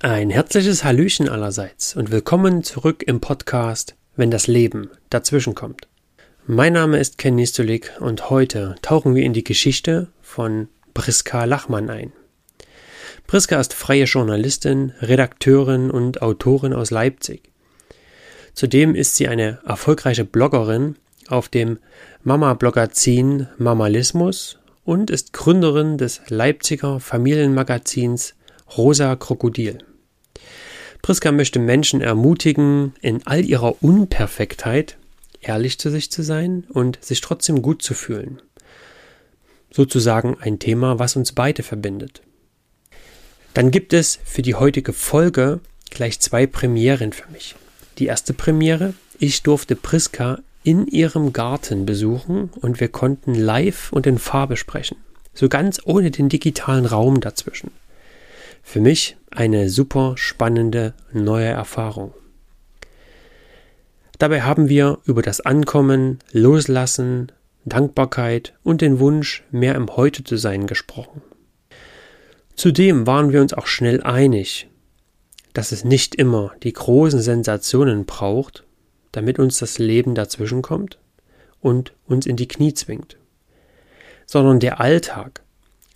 Ein herzliches Hallöchen allerseits und willkommen zurück im Podcast, wenn das Leben dazwischenkommt. Mein Name ist Ken Nistolik und heute tauchen wir in die Geschichte von Priska Lachmann ein. Priska ist freie Journalistin, Redakteurin und Autorin aus Leipzig. Zudem ist sie eine erfolgreiche Bloggerin auf dem Mama-Blogazin Mamalismus und ist Gründerin des Leipziger Familienmagazins Rosa Krokodil. Priska möchte Menschen ermutigen, in all ihrer Unperfektheit ehrlich zu sich zu sein und sich trotzdem gut zu fühlen. Sozusagen ein Thema, was uns beide verbindet. Dann gibt es für die heutige Folge gleich zwei Premieren für mich. Die erste Premiere, ich durfte Priska in ihrem Garten besuchen und wir konnten live und in Farbe sprechen. So ganz ohne den digitalen Raum dazwischen. Für mich eine super spannende neue Erfahrung. Dabei haben wir über das Ankommen, Loslassen, Dankbarkeit und den Wunsch, mehr im Heute zu sein gesprochen. Zudem waren wir uns auch schnell einig, dass es nicht immer die großen Sensationen braucht, damit uns das Leben dazwischenkommt und uns in die Knie zwingt, sondern der Alltag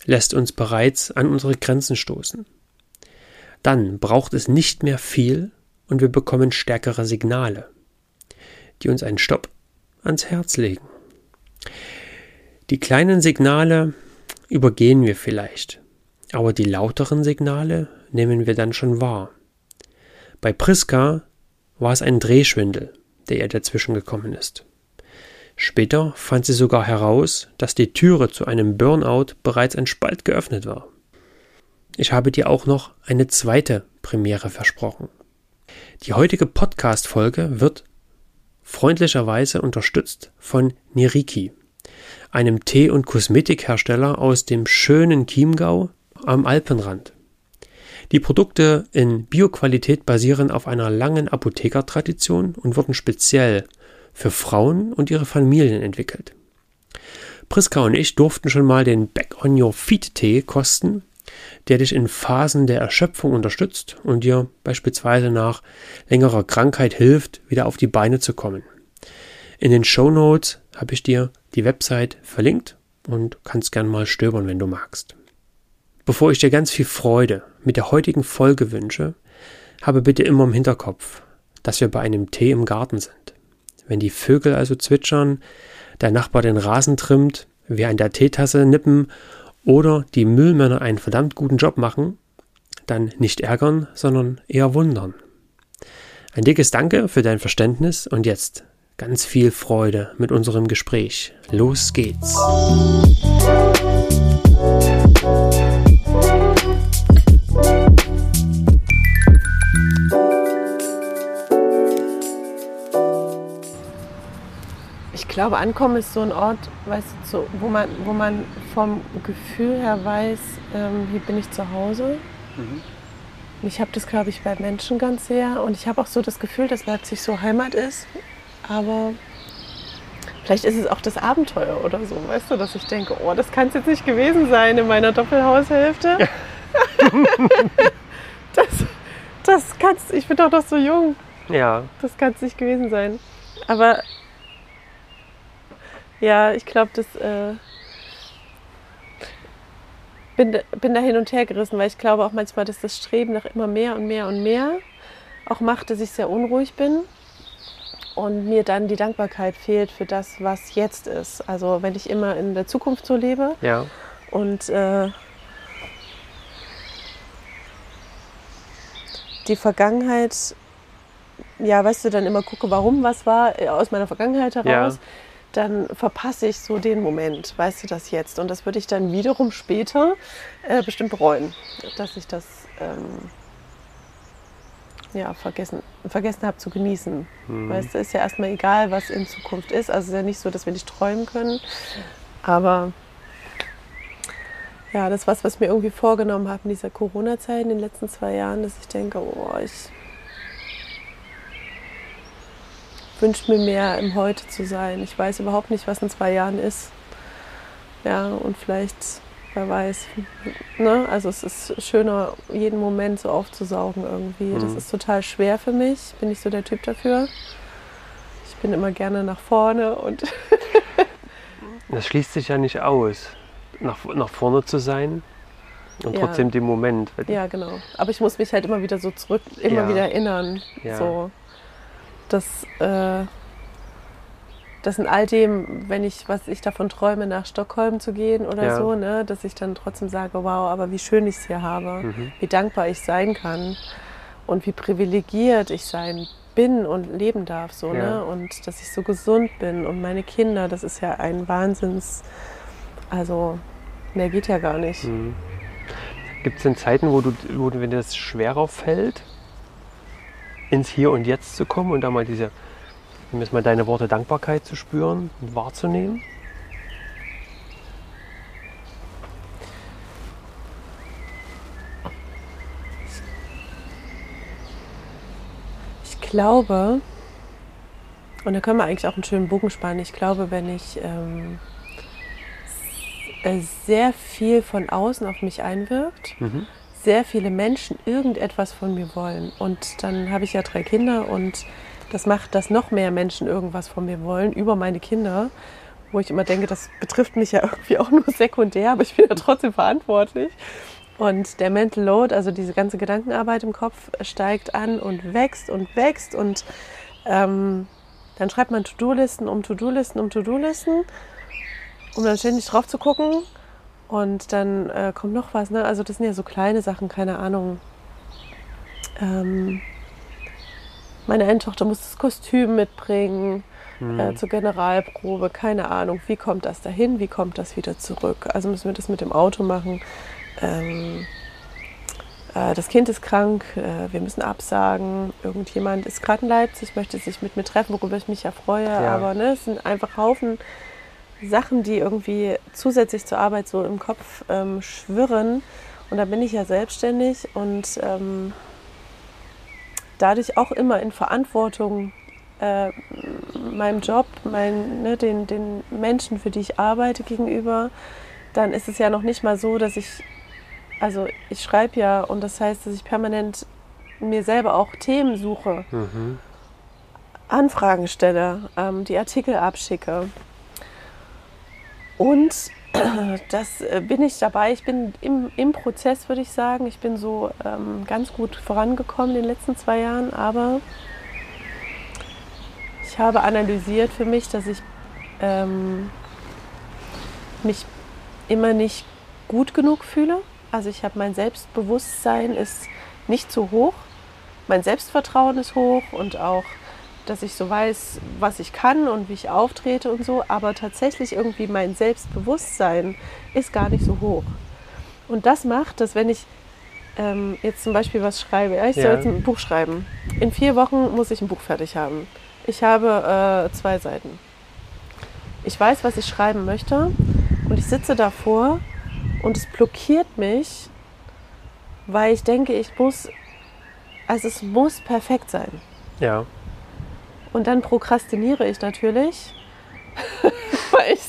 lässt uns bereits an unsere Grenzen stoßen. Dann braucht es nicht mehr viel und wir bekommen stärkere Signale, die uns einen Stopp ans Herz legen. Die kleinen Signale übergehen wir vielleicht, aber die lauteren Signale nehmen wir dann schon wahr. Bei Priska war es ein Drehschwindel, der ihr dazwischen gekommen ist. Später fand sie sogar heraus, dass die Türe zu einem Burnout bereits ein Spalt geöffnet war. Ich habe dir auch noch eine zweite Premiere versprochen. Die heutige Podcast-Folge wird freundlicherweise unterstützt von Niriki, einem Tee- und Kosmetikhersteller aus dem schönen Chiemgau am Alpenrand. Die Produkte in Bioqualität basieren auf einer langen Apothekertradition und wurden speziell für Frauen und ihre Familien entwickelt. Priska und ich durften schon mal den Back on Your Feet Tee kosten der dich in Phasen der Erschöpfung unterstützt und dir beispielsweise nach längerer Krankheit hilft, wieder auf die Beine zu kommen. In den Show Notes habe ich dir die Website verlinkt und kannst gern mal stöbern, wenn du magst. Bevor ich dir ganz viel Freude mit der heutigen Folge wünsche, habe bitte immer im Hinterkopf, dass wir bei einem Tee im Garten sind. Wenn die Vögel also zwitschern, der Nachbar den Rasen trimmt, wir an der Teetasse nippen oder die Müllmänner einen verdammt guten Job machen, dann nicht ärgern, sondern eher wundern. Ein dickes Danke für dein Verständnis und jetzt ganz viel Freude mit unserem Gespräch. Los geht's. Glaube, Ankommen ist so ein Ort, weißt du, so, wo, man, wo man vom Gefühl her weiß, ähm, hier bin ich zu Hause. Mhm. Ich habe das, glaube ich, bei Menschen ganz sehr. Und ich habe auch so das Gefühl, dass Leipzig so Heimat ist. Aber vielleicht ist es auch das Abenteuer oder so, weißt du, dass ich denke, oh, das kann es jetzt nicht gewesen sein in meiner Doppelhaushälfte. Ja. das, das kannst, ich bin doch noch so jung. Ja. Das kann es nicht gewesen sein. Aber ja, ich glaube, das äh, bin, bin da hin und her gerissen, weil ich glaube auch manchmal, dass das Streben nach immer mehr und mehr und mehr auch macht, dass ich sehr unruhig bin und mir dann die Dankbarkeit fehlt für das, was jetzt ist. Also wenn ich immer in der Zukunft so lebe ja. und äh, die Vergangenheit, ja, weißt du, dann immer gucke, warum was war äh, aus meiner Vergangenheit heraus. Ja dann verpasse ich so den Moment, weißt du das jetzt? Und das würde ich dann wiederum später äh, bestimmt bereuen, dass ich das ähm, ja, vergessen, vergessen habe zu genießen. Mhm. Weißt du, ist ja erstmal egal, was in Zukunft ist. Also es ist ja nicht so, dass wir nicht träumen können. Aber ja, das ist was, was ich mir irgendwie vorgenommen habe in dieser Corona-Zeit, in den letzten zwei Jahren, dass ich denke, oh, ich wünsche mir mehr im Heute zu sein. Ich weiß überhaupt nicht, was in zwei Jahren ist. Ja, und vielleicht wer weiß. Ne? Also es ist schöner, jeden Moment so aufzusaugen irgendwie. Das Mhm. ist total schwer für mich. Bin ich so der Typ dafür. Ich bin immer gerne nach vorne und Das schließt sich ja nicht aus, nach, nach vorne zu sein und Ja. trotzdem den Moment. ja, genau. Aber ich muss mich halt immer wieder so zurück, immer Ja. wieder erinnern. Ja. So, dass, äh, dass in all dem, wenn ich, was ich davon träume, nach Stockholm zu gehen oder Ja. so, ne, dass ich dann trotzdem sage, wow, aber wie schön ich es hier habe, Mhm. wie dankbar ich sein kann und wie privilegiert ich sein bin und leben darf, so, Ja. ne, und dass ich so gesund bin und meine Kinder, das ist ja ein Wahnsinns, also mehr geht ja gar nicht. Mhm. Gibt es denn Zeiten, wo du, wo wenn dir das schwerer fällt, ins Hier und Jetzt zu kommen und da mal diese, nimm jetzt mal deine Worte Dankbarkeit zu spüren und wahrzunehmen? Ich glaube, und da können wir eigentlich auch einen schönen Bogen spannen, ich glaube, wenn ich ähm, äh, sehr viel von außen auf mich einwirkt, Mhm. Sehr viele Menschen irgendetwas von mir wollen. Und dann habe ich ja drei Kinder und das macht, dass noch mehr Menschen irgendwas von mir wollen über meine Kinder, wo ich immer denke, das betrifft mich ja irgendwie auch nur sekundär, aber ich bin ja trotzdem verantwortlich. Und der Mental Load, also diese ganze Gedankenarbeit im Kopf, steigt an und wächst und wächst. Und ähm, dann schreibt man To-Do-Listen um To-Do-Listen um To-Do-Listen, um dann ständig drauf zu gucken. Und dann äh, kommt noch was, ne? Also das sind ja so kleine Sachen, keine Ahnung. Ähm, meine eine Tochter muss das Kostüm mitbringen Mhm. äh, zur Generalprobe, keine Ahnung. Wie kommt das dahin? Wie kommt das wieder zurück? Also müssen wir das mit dem Auto machen. Ähm, äh, das Kind ist krank, äh, wir müssen absagen. Irgendjemand ist gerade in Leipzig, möchte sich mit mir treffen, worüber ich mich ja freue. Ja. Aber ne, es sind einfach Haufen Sachen, die irgendwie zusätzlich zur Arbeit so im Kopf ähm, schwirren. Und da bin ich ja selbstständig und ähm, dadurch auch immer in Verantwortung äh, meinem Job, mein, ne, den, den Menschen, für die ich arbeite, gegenüber. Dann ist es ja noch nicht mal so, dass ich, also ich schreibe ja und das heißt, dass ich permanent mir selber auch Themen suche. Mhm. Anfragen stelle, ähm, die Artikel abschicke. Und das äh, bin ich dabei. Ich bin im, im Prozess, würde ich sagen. Ich bin so ähm, ganz gut vorangekommen in den letzten zwei Jahren, aber ich habe analysiert für mich, dass ich ähm, mich immer nicht gut genug fühle. Also ich habe mein Selbstbewusstsein ist nicht so hoch. Mein Selbstvertrauen ist hoch und auch, dass ich so weiß, was ich kann und wie ich auftrete und so. Aber tatsächlich irgendwie mein Selbstbewusstsein ist gar nicht so hoch. Und das macht, dass wenn ich ähm, jetzt zum Beispiel was schreibe, ja, ich soll Ja. jetzt ein Buch schreiben. In vier Wochen muss ich ein Buch fertig haben. Ich habe äh, zwei Seiten. Ich weiß, was ich schreiben möchte und ich sitze davor und es blockiert mich, weil ich denke, ich muss, also es muss perfekt sein. Ja. Und dann prokrastiniere ich natürlich, weil ich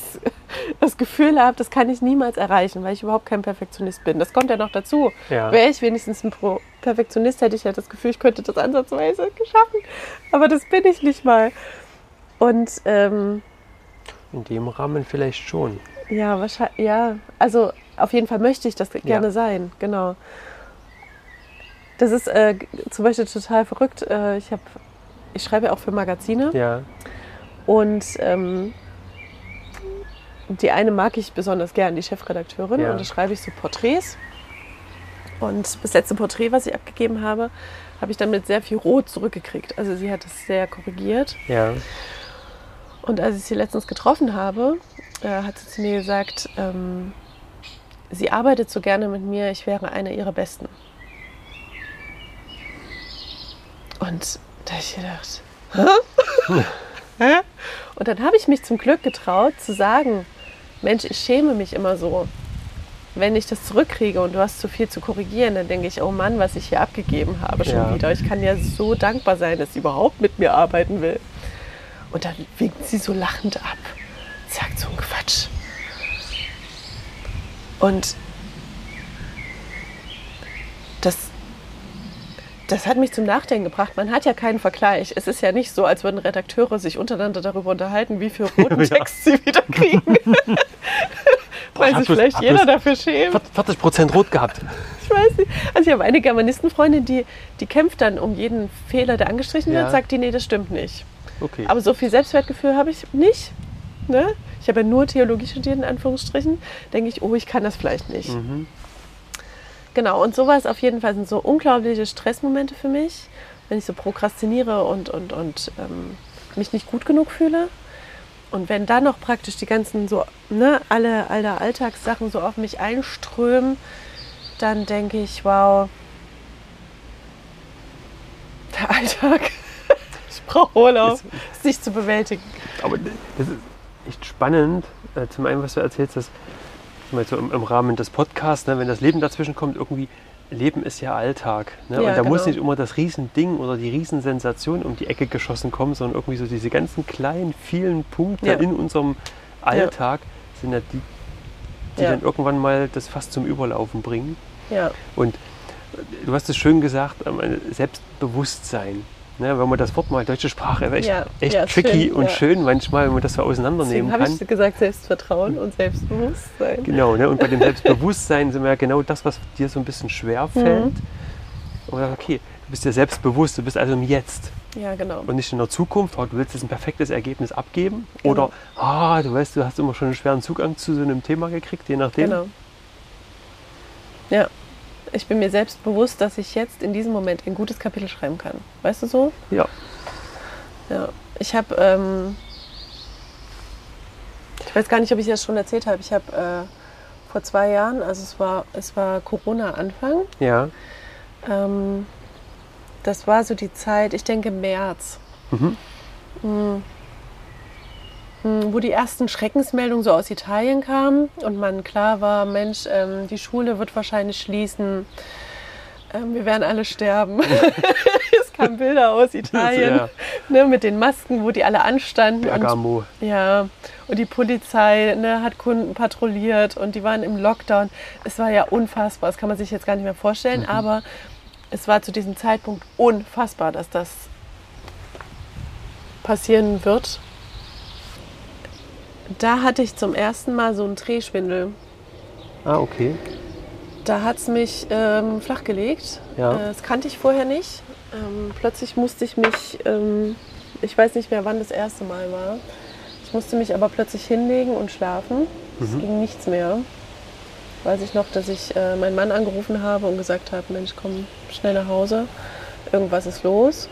das Gefühl habe, das kann ich niemals erreichen, weil ich überhaupt kein Perfektionist bin. Das kommt ja noch dazu. Ja. Wäre ich wenigstens ein Pro Perfektionist, hätte ich ja das Gefühl, ich könnte das ansatzweise geschaffen. Aber das bin ich nicht mal. Und ähm, In dem Rahmen vielleicht schon. ja, wahrscheinlich, ja, also auf jeden Fall möchte ich das gerne sein, genau. Das ist äh, zum Beispiel total verrückt. Äh, ich, hab, ich schreibe auch für Magazine. Ja. Und ähm, die eine mag ich besonders gern, die Chefredakteurin. Ja. Und da schreibe ich so Porträts. Und das letzte Porträt, was ich abgegeben habe, habe ich dann mit sehr viel Rot zurückgekriegt. Also sie hat das sehr korrigiert. Ja. Und als ich sie letztens getroffen habe, äh, hat sie zu mir gesagt, ähm, sie arbeitet so gerne mit mir, ich wäre einer ihrer Besten. Und da habe ich gedacht, Hä? Hä? Und dann habe ich mich zum Glück getraut zu sagen, Mensch, ich schäme mich immer so. Wenn ich das zurückkriege und du hast zu viel zu korrigieren, dann denke ich, oh Mann, was ich hier abgegeben habe schon Ja. wieder. Ich kann ja so dankbar sein, dass sie überhaupt mit mir arbeiten will. Und dann winkt sie so lachend ab. Sagt so ein Quatsch. Und das, das hat mich zum Nachdenken gebracht. Man hat ja keinen Vergleich. Es ist ja nicht so, als würden Redakteure sich untereinander darüber unterhalten, wie viel roten Ja. Text sie wieder kriegen. Weil sich vielleicht jeder bloß- dafür schämt. 40 Prozent rot gehabt. Ich weiß nicht. Also ich habe eine Germanistenfreundin, die, die kämpft dann um jeden Fehler, der angestrichen Ja. wird, sagt die, nee, das stimmt nicht. Okay. Aber so viel Selbstwertgefühl habe ich nicht. Ne? Ich habe ja nur Theologie studiert, in Anführungsstrichen. Denke ich, oh, ich kann das vielleicht nicht. Mhm. Genau, und sowas auf jeden Fall sind so unglaubliche Stressmomente für mich, wenn ich so prokrastiniere und, und, und ähm, mich nicht gut genug fühle. Und wenn dann noch praktisch die ganzen so, ne, alle, alle Alltagssachen so auf mich einströmen, dann denke ich, wow, der Alltag, ich brauche Urlaub, ist nicht zu bewältigen. Aber das ist echt spannend. Äh, Zum einen, was du erzählst, dass zum Beispiel so im, im Rahmen des Podcasts, ne, wenn das Leben dazwischen kommt, irgendwie Leben ist ja Alltag. Ne? Ja, und da muss genau. nicht immer das Riesending oder die Riesensensation um die Ecke geschossen kommen, sondern irgendwie so diese ganzen kleinen, vielen Punkte Ja. in unserem Alltag sind ja die, die Ja. dann irgendwann mal das fast zum Überlaufen bringen. Ja, Und du hast es schön gesagt, ähm, Selbstbewusstsein. Ne, wenn man das Wort mal deutsche Sprache ist echt, Ja, echt ja, tricky schön, und ja. schön manchmal, wenn man das so auseinandernehmen deswegen habe kann. ich gesagt, Selbstvertrauen und Selbstbewusstsein. Genau, ne? und bei dem Selbstbewusstsein sind wir ja genau das, was dir so ein bisschen schwer fällt. Mhm. Und sagt, okay, du bist dir selbstbewusst, du bist also im Jetzt Ja, genau. und nicht in der Zukunft, oh, du willst jetzt ein perfektes Ergebnis abgeben Genau. oder ah, du weißt, du hast immer schon einen schweren Zugang zu so einem Thema gekriegt, je nachdem. Genau. Ja, ich bin mir selbst bewusst, dass ich jetzt in diesem Moment ein gutes Kapitel schreiben kann. Weißt du so? Ja. Ja. Ich habe, ähm, ich weiß gar nicht, ob ich das schon erzählt habe. Ich habe äh, vor zwei Jahren, also es war, es war Corona-Anfang. Ja. Ähm, das war so die Zeit, ich denke März. Mhm. Mm, Wo die ersten Schreckensmeldungen so aus Italien kamen und man klar war, Mensch, ähm, die Schule wird wahrscheinlich schließen, ähm, wir werden alle sterben. es kamen Bilder aus Italien Ja. ne, mit den Masken, wo die alle anstanden. Und, Bergamo. ja, und die Polizei ne, hat Kunden patrouilliert und die waren im Lockdown. Es war ja unfassbar, das kann man sich jetzt gar nicht mehr vorstellen, aber es war zu diesem Zeitpunkt unfassbar, dass das passieren wird. Da hatte ich zum ersten Mal so einen Drehschwindel. Ah, okay. Da hat es mich ähm, flachgelegt. Ja. Äh, das kannte ich vorher nicht. Ähm, plötzlich musste ich mich, ähm, ich weiß nicht mehr, wann das erste Mal war. Ich musste mich aber plötzlich hinlegen und schlafen. Es Mhm. ging nichts mehr. Weiß ich noch, dass ich äh, meinen Mann angerufen habe und gesagt habe, Mensch, komm schnell nach Hause. Irgendwas ist los.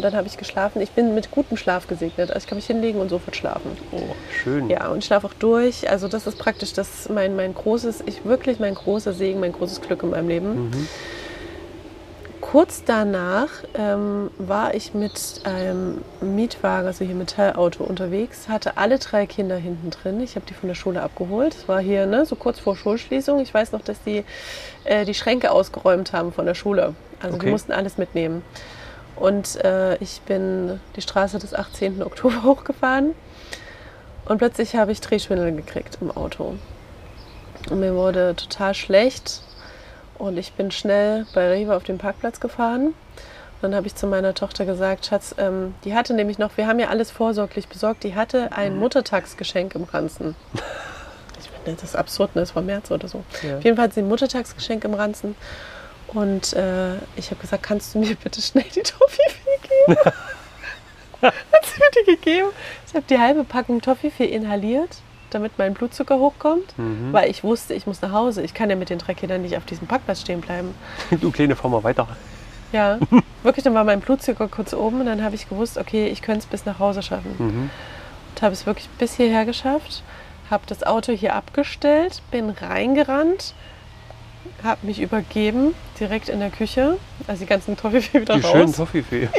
Und dann habe ich geschlafen. Ich bin mit gutem Schlaf gesegnet. Also ich kann mich hinlegen und sofort schlafen. Oh, schön. Ja, und ich schlafe auch durch. Also das ist praktisch das mein, mein großes, ich wirklich mein großer Segen, mein großes Glück in meinem Leben. Mhm. Kurz danach ähm, war ich mit einem Mietwagen, also hier Metallauto unterwegs, hatte alle drei Kinder hinten drin. Ich habe die von der Schule abgeholt. Es war hier ne, so kurz vor Schulschließung. Ich weiß noch, dass die äh, die Schränke ausgeräumt haben von der Schule. Also die Okay. mussten alles mitnehmen. Und äh, ich bin die Straße des 18. Oktober hochgefahren und plötzlich habe ich Drehschwindel gekriegt im Auto. Und mir wurde total schlecht und ich bin schnell bei Rewe auf den Parkplatz gefahren. Und dann habe ich zu meiner Tochter gesagt, Schatz, ähm, die hatte nämlich noch, wir haben ja alles vorsorglich besorgt, die hatte ein Muttertagsgeschenk im Ranzen. Ich meine, das ist absurd, ne? das war März oder so. Ja. Auf jeden Fall hat sie ein Muttertagsgeschenk im Ranzen. Und äh, ich habe gesagt, kannst du mir bitte schnell die Toffifee geben? hat sie mir die gegeben. Ich habe die halbe Packung Toffifee inhaliert, damit mein Blutzucker hochkommt. Mhm. Weil ich wusste, ich muss nach Hause. Ich kann ja mit den drei Kindern nicht auf diesem Parkplatz stehen bleiben. Du Kleine, fahr mal weiter. Ja, wirklich, dann war mein Blutzucker kurz oben und dann habe ich gewusst, okay, ich könnte es bis nach Hause schaffen. Mhm. Und habe es wirklich bis hierher geschafft, habe das Auto hier abgestellt, bin reingerannt, habe mich übergeben, direkt in der Küche, also die ganzen Toffifee wieder Die schönen raus. Toffifee.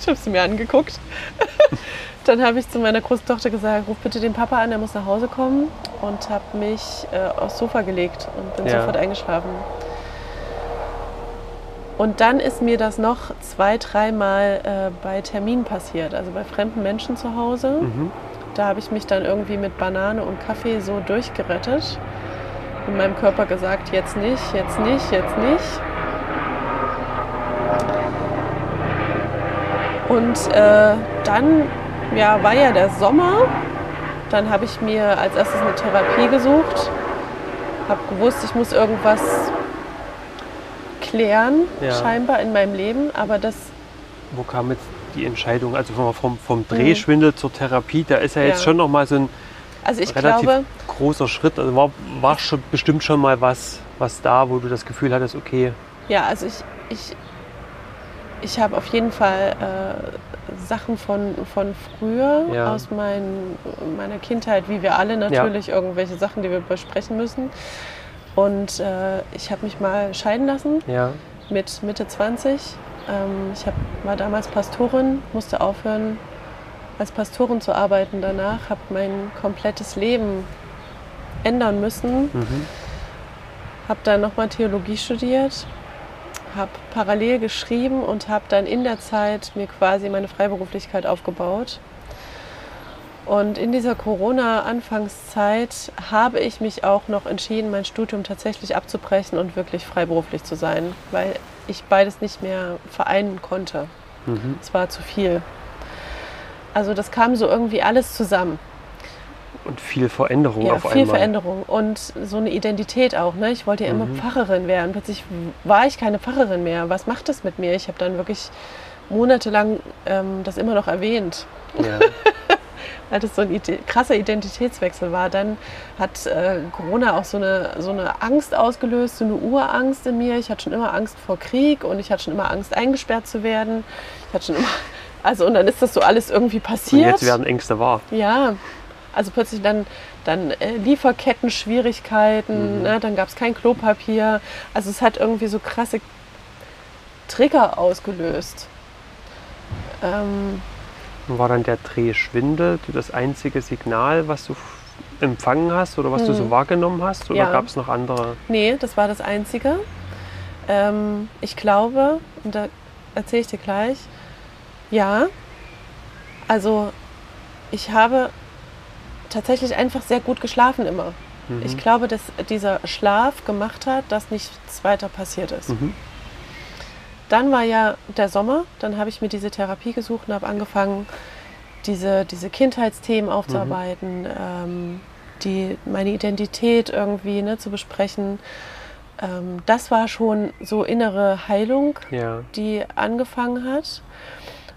Ich habe sie mir angeguckt. Dann habe ich zu meiner großen Tochter gesagt, ruf bitte den Papa an, er muss nach Hause kommen. Und habe mich äh, aufs Sofa gelegt und bin Ja. sofort eingeschlafen. Und dann ist mir das noch zwei, dreimal äh, bei Terminen passiert, also bei fremden Menschen zu Hause. Mhm. Da habe ich mich dann irgendwie mit Banane und Kaffee so durchgerettet. In meinem Körper gesagt, jetzt nicht, jetzt nicht, jetzt nicht. Und äh, dann ja, war ja der Sommer. Dann habe ich mir als erstes eine Therapie gesucht. Habe gewusst, ich muss irgendwas klären, Ja. scheinbar in meinem Leben. Aber das, Wo kam jetzt die Entscheidung? Also vom, vom, vom Drehschwindel zur Therapie, da ist ja jetzt Ja. schon noch mal so ein also ich relativ glaube, großer Schritt. Also war, war schon bestimmt schon mal was, was da, wo du das Gefühl hattest, okay, ja, also ich, ich, ich habe auf jeden Fall äh, Sachen von, von früher Ja. aus mein, meiner Kindheit, wie wir alle natürlich, irgendwelche Sachen, die wir besprechen müssen. Und äh, ich habe mich mal scheiden lassen ja, mit Mitte 20. Ähm, ich hab, war damals Pastorin, musste aufhören, als Pastorin zu arbeiten danach, habe mein komplettes Leben ändern müssen, mhm. habe dann nochmal Theologie studiert, habe parallel geschrieben und habe dann in der Zeit mir quasi meine Freiberuflichkeit aufgebaut. Und in dieser Corona-Anfangszeit habe ich mich auch noch entschieden, mein Studium tatsächlich abzubrechen und wirklich freiberuflich zu sein, weil ich beides nicht mehr vereinen konnte. Mhm. Es war zu viel. Also das kam so irgendwie alles zusammen. und viel Veränderung Ja, auf viel einmal. Veränderung und so eine Identität auch. Ne? Ich wollte ja immer Mhm. Pfarrerin werden. Plötzlich war ich keine Pfarrerin mehr. Was macht das mit mir? Ich habe dann wirklich monatelang ähm, das immer noch erwähnt, Ja. weil das so ein ide krasser Identitätswechsel war. Dann hat äh, Corona auch so eine, so eine Angst ausgelöst, so eine Urangst in mir. Ich hatte schon immer Angst vor Krieg und ich hatte schon immer Angst, eingesperrt zu werden. Ich hatte schon immer, also und dann ist das so alles irgendwie Und passiert. jetzt werden Ängste wahr. Ja, also plötzlich dann, dann äh, Lieferketten-Schwierigkeiten, Mhm. ne? dann gab es kein Klopapier. Also es hat irgendwie so krasse Trigger ausgelöst. Ähm, War dann der Drehschwindel das einzige Signal, was du empfangen hast oder was du so wahrgenommen hast? Oder Hm. Ja. gab es noch andere? nee, das war das Einzige. Ähm, ich glaube, und da erzähle ich dir gleich, ja, also ich habe tatsächlich einfach sehr gut geschlafen immer. Mhm. Ich glaube, dass dieser Schlaf gemacht hat, dass nichts weiter passiert ist. Mhm. Dann war ja der Sommer, dann habe ich mir diese Therapie gesucht und habe angefangen, diese, diese Kindheitsthemen aufzuarbeiten, ähm, die, meine Identität irgendwie ne, zu besprechen. Ähm, das war schon so innere Heilung, Ja. die angefangen hat.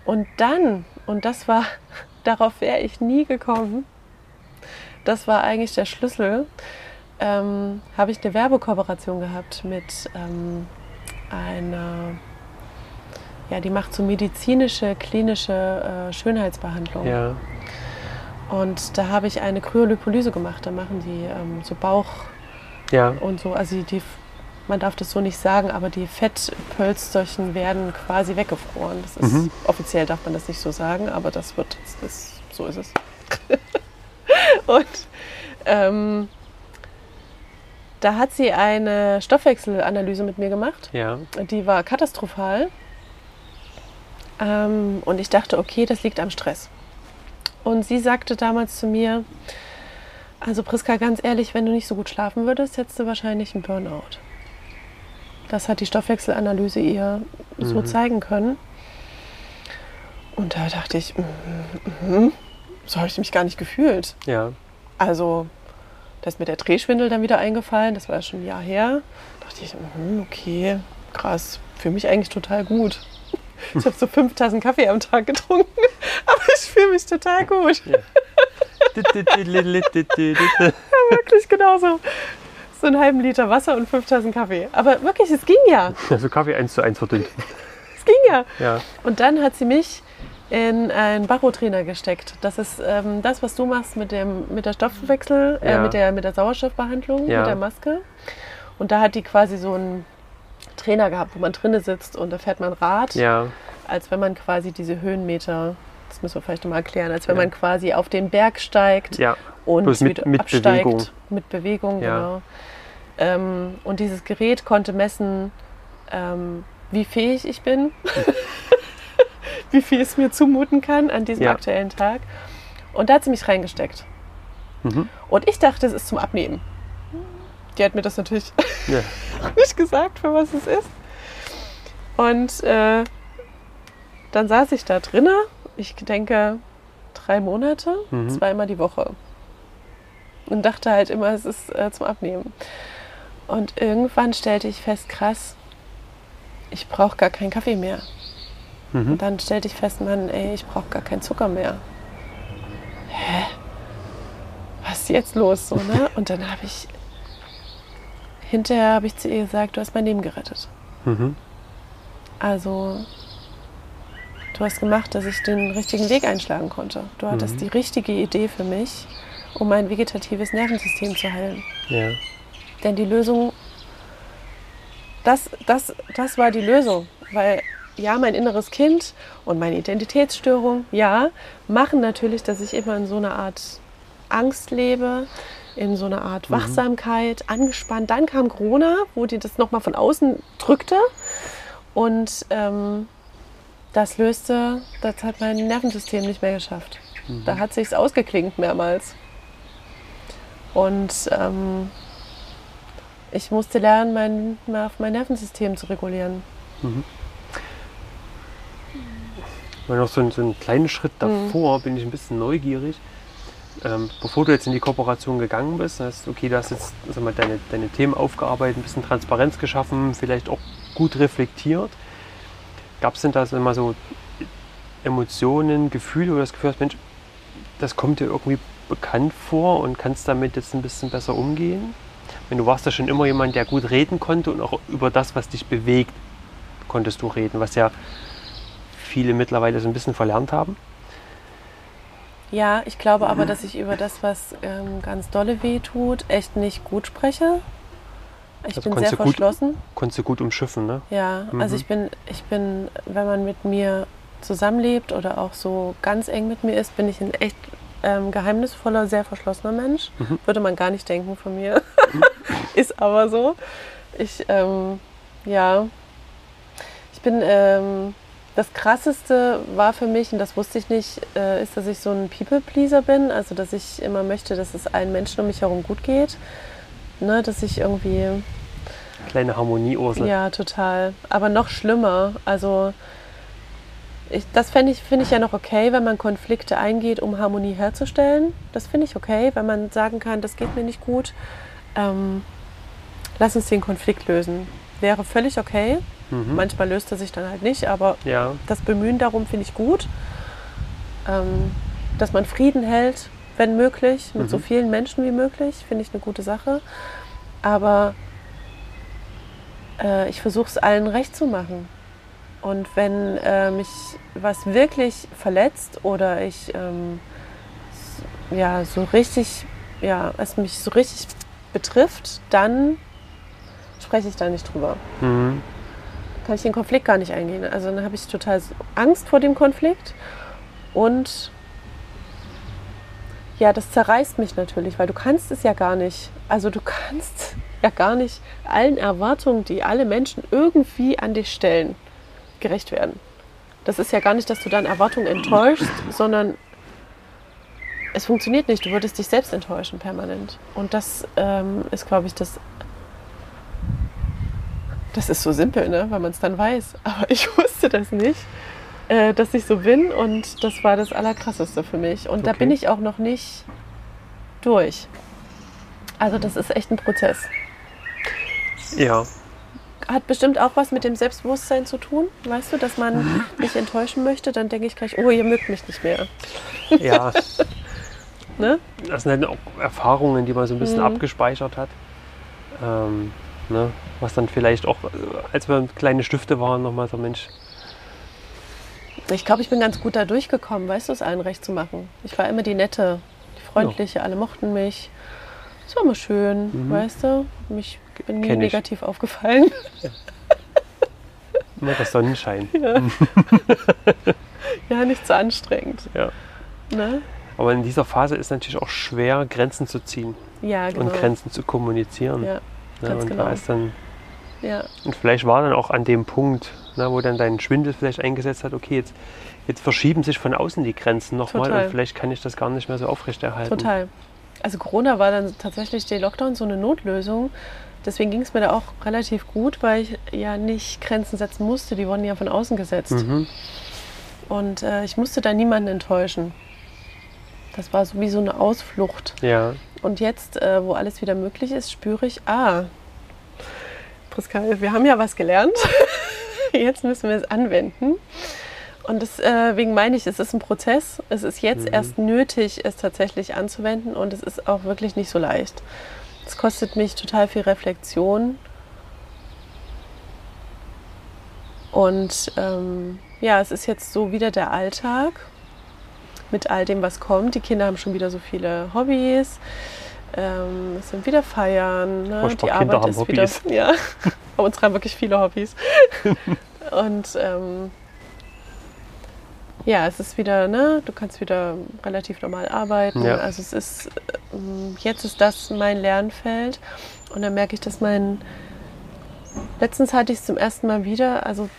Und dann, und das war, darauf wäre ich nie gekommen, das war eigentlich der Schlüssel, ähm, habe ich eine Werbekooperation gehabt mit ähm, einer, ja, die macht so medizinische, klinische äh, Schönheitsbehandlung. Ja. Und da habe ich eine Kryolipolyse gemacht. Da machen die ähm, so Bauch Ja. und so, also die, man darf das so nicht sagen, aber die Fettpölsterchen werden quasi weggefroren. Das ist, Mhm. Offiziell darf man das nicht so sagen, aber das wird, das ist, so ist es. und ähm, da hat sie eine Stoffwechselanalyse mit mir gemacht. Ja. Die war katastrophal. Ähm, und ich dachte, okay, das liegt am Stress. Und sie sagte damals zu mir, also Priska, ganz ehrlich, wenn du nicht so gut schlafen würdest, hättest du wahrscheinlich einen Burnout. Das hat die Stoffwechselanalyse ihr so Mhm. zeigen können. Und da dachte ich, mhm, mhm, so habe ich mich gar nicht gefühlt. Ja. Also, da ist mir der Drehschwindel dann wieder eingefallen, das war ja schon ein Jahr her. Da dachte ich, mhm, okay, krass, für mich eigentlich total gut. Ich habe so fünf Tassen Kaffee am Tag getrunken, aber ich fühle mich total gut. Wirklich genauso. So einen halben Liter Wasser und fünf Tassen Kaffee. Aber wirklich, es ging ja. Also Kaffee 1 zu 1 verdünnt. Es ging ja. Ja. Und dann hat sie mich in einen Barotrainer gesteckt. Das ist ähm, das, was du machst mit, dem, mit der Stoffwechsel, äh, Ja. mit, der, mit der Sauerstoffbehandlung, Ja. mit der Maske. Und da hat die quasi so einen Trainer gehabt, wo man drinne sitzt und da fährt man Rad, Ja. als wenn man quasi diese Höhenmeter, das müssen wir vielleicht nochmal erklären, als wenn Ja. man quasi auf den Berg steigt Ja. Und Bloß mit- mit absteigt. Bewegung. Mit Bewegung, Ja. genau. Ähm, und dieses Gerät konnte messen, ähm, wie fähig ich bin, wie viel es mir zumuten kann an diesem Ja. aktuellen Tag. Und da hat sie mich reingesteckt. Mhm. Und ich dachte, es ist zum Abnehmen. Die hat mir das natürlich ja. nicht gesagt, für was es ist. Und äh, dann saß ich da drinnen, ich denke drei Monate, mhm. zweimal die Woche. Und dachte halt immer, es ist äh, zum Abnehmen. Und irgendwann stellte ich fest, krass, ich brauche gar keinen Kaffee mehr. Mhm. Und dann stellte ich fest, Mann, ey, ich brauche gar keinen Zucker mehr. Hä? Was ist jetzt los? So, ne? Und dann habe ich, hinterher habe ich zu ihr gesagt, du hast mein Leben gerettet. Mhm. Also, du hast gemacht, dass ich den richtigen Weg einschlagen konnte. Du hattest mhm. die richtige Idee für mich, um mein vegetatives Nervensystem zu heilen. Ja. Denn die Lösung, das, das, das war die Lösung. Weil ja, mein inneres Kind und meine Identitätsstörung, ja, machen natürlich, dass ich immer in so einer Art Angst lebe, in so einer Art mhm. Wachsamkeit, mhm. angespannt. Dann kam Corona, wo die das nochmal von außen drückte. Und ähm, das löste, das hat mein Nervensystem nicht mehr geschafft. Mhm. Da hat sich's ausgeklingt mehrmals. Und ähm, ich musste lernen, mein, mein Nervensystem zu regulieren. Mhm. Mal noch so, einen, so einen kleinen Schritt mhm. davor mhm. bin ich ein bisschen neugierig. Ähm, bevor du jetzt in die Kooperation gegangen bist, hast okay, du hast jetzt sag mal, deine, deine Themen aufgearbeitet, ein bisschen Transparenz geschaffen, vielleicht auch gut reflektiert. Gab es denn da immer so Emotionen, Gefühle oder das Gefühl, Mensch, das kommt dir irgendwie bekannt vor und kannst damit jetzt ein bisschen besser umgehen? Wenn du warst ja schon immer jemand, der gut reden konnte und auch über das, was dich bewegt, konntest du reden, was ja viele mittlerweile so ein bisschen verlernt haben. Ja, ich glaube aber, dass ich über das, was ähm, ganz dolle weh tut, echt nicht gut spreche. Ich also bin sehr verschlossen. Gut, konntest du gut umschiffen, ne? Ja, mhm. also ich bin, ich bin, wenn man mit mir zusammenlebt oder auch so ganz eng mit mir ist, bin ich ein echt ähm, geheimnisvoller, sehr verschlossener Mensch. Mhm. Würde man gar nicht denken von mir. ist aber so. Ich, ähm, ja, ich bin, ähm, das Krasseste war für mich, und das wusste ich nicht, äh, ist, dass ich so ein People-Pleaser bin. Also, dass ich immer möchte, dass es allen Menschen um mich herum gut geht. Ne, dass ich irgendwie. Kleine Harmonie-Ursel. Ja, total. Aber noch schlimmer. Also, ich, das finde ich, find ich ja noch okay, wenn man Konflikte eingeht, um Harmonie herzustellen. Das finde ich okay, wenn man sagen kann, das geht mir nicht gut. Ähm, lass uns den Konflikt lösen. Wäre völlig okay. Mhm. Manchmal löst er sich dann halt nicht, aber ja. das Bemühen darum finde ich gut. Ähm, dass man Frieden hält, wenn möglich, mit mhm. so vielen Menschen wie möglich, finde ich eine gute Sache. Aber äh, ich versuche es allen recht zu machen. Und wenn äh, mich was wirklich verletzt oder ich ähm, ja so richtig, ja, es mich so richtig betrifft, dann spreche ich da nicht drüber. Mhm kann ich den Konflikt gar nicht eingehen. Also dann habe ich total Angst vor dem Konflikt und ja, das zerreißt mich natürlich, weil du kannst es ja gar nicht. Also du kannst ja gar nicht allen Erwartungen, die alle Menschen irgendwie an dich stellen, gerecht werden. Das ist ja gar nicht, dass du dann Erwartungen enttäuschst, sondern es funktioniert nicht. Du würdest dich selbst enttäuschen permanent. Und das ähm, ist, glaube ich, das das ist so simpel, ne? weil man es dann weiß. Aber ich wusste das nicht, äh, dass ich so bin und das war das Allerkrasseste für mich. Und okay. da bin ich auch noch nicht durch. Also das ist echt ein Prozess. Ja. Hat bestimmt auch was mit dem Selbstbewusstsein zu tun, weißt du, dass man mich enttäuschen möchte, dann denke ich gleich, oh, ihr mögt mich nicht mehr. Ja. ne? Das sind halt auch Erfahrungen, die man so ein bisschen mhm. abgespeichert hat. Ähm, Ne? Was dann vielleicht auch, als wir kleine Stifte waren, nochmal so, Mensch. Ich glaube, ich bin ganz gut da durchgekommen, weißt du, es allen recht zu machen. Ich war immer die Nette, die Freundliche, ja. alle mochten mich. Es war immer schön, mhm. weißt du. Mich bin nie negativ aufgefallen. Ja. Immer der Sonnenschein. Ja. ja, nicht zu anstrengend. Ja. Ne? Aber in dieser Phase ist es natürlich auch schwer, Grenzen zu ziehen. Ja, genau. Und Grenzen zu kommunizieren. Ja. Ne, und genau. da ist dann. Ja. Und vielleicht war dann auch an dem Punkt, ne, wo dann dein Schwindel vielleicht eingesetzt hat, okay, jetzt, jetzt verschieben sich von außen die Grenzen nochmal und vielleicht kann ich das gar nicht mehr so aufrechterhalten. Total. also Corona war dann tatsächlich der Lockdown so eine Notlösung. Deswegen ging es mir da auch relativ gut, weil ich ja nicht Grenzen setzen musste. Die wurden ja von außen gesetzt. Mhm. Und äh, ich musste da niemanden enttäuschen. Das war so wie so eine Ausflucht. Ja. Und jetzt, äh, wo alles wieder möglich ist, spüre ich, ah, Pascal, wir haben ja was gelernt. jetzt müssen wir es anwenden. Und deswegen meine ich, es ist ein Prozess. Es ist jetzt Mhm. erst nötig, es tatsächlich anzuwenden und es ist auch wirklich nicht so leicht. Es kostet mich total viel Reflexion. Und ähm, ja, es ist jetzt so wieder der Alltag mit all dem, was kommt. Die Kinder haben schon wieder so viele Hobbys. Ähm, es sind wieder Feiern. Ne? Furchtbar, Die Kinder Arbeit haben ist Hobbys. wieder. Ja, bei uns haben wirklich viele Hobbys. Und ähm, ja, es ist wieder, ne, du kannst wieder relativ normal arbeiten. Ja. Also es ist, ähm, jetzt ist das mein Lernfeld. Und dann merke ich, dass mein, letztens hatte ich es zum ersten Mal wieder, also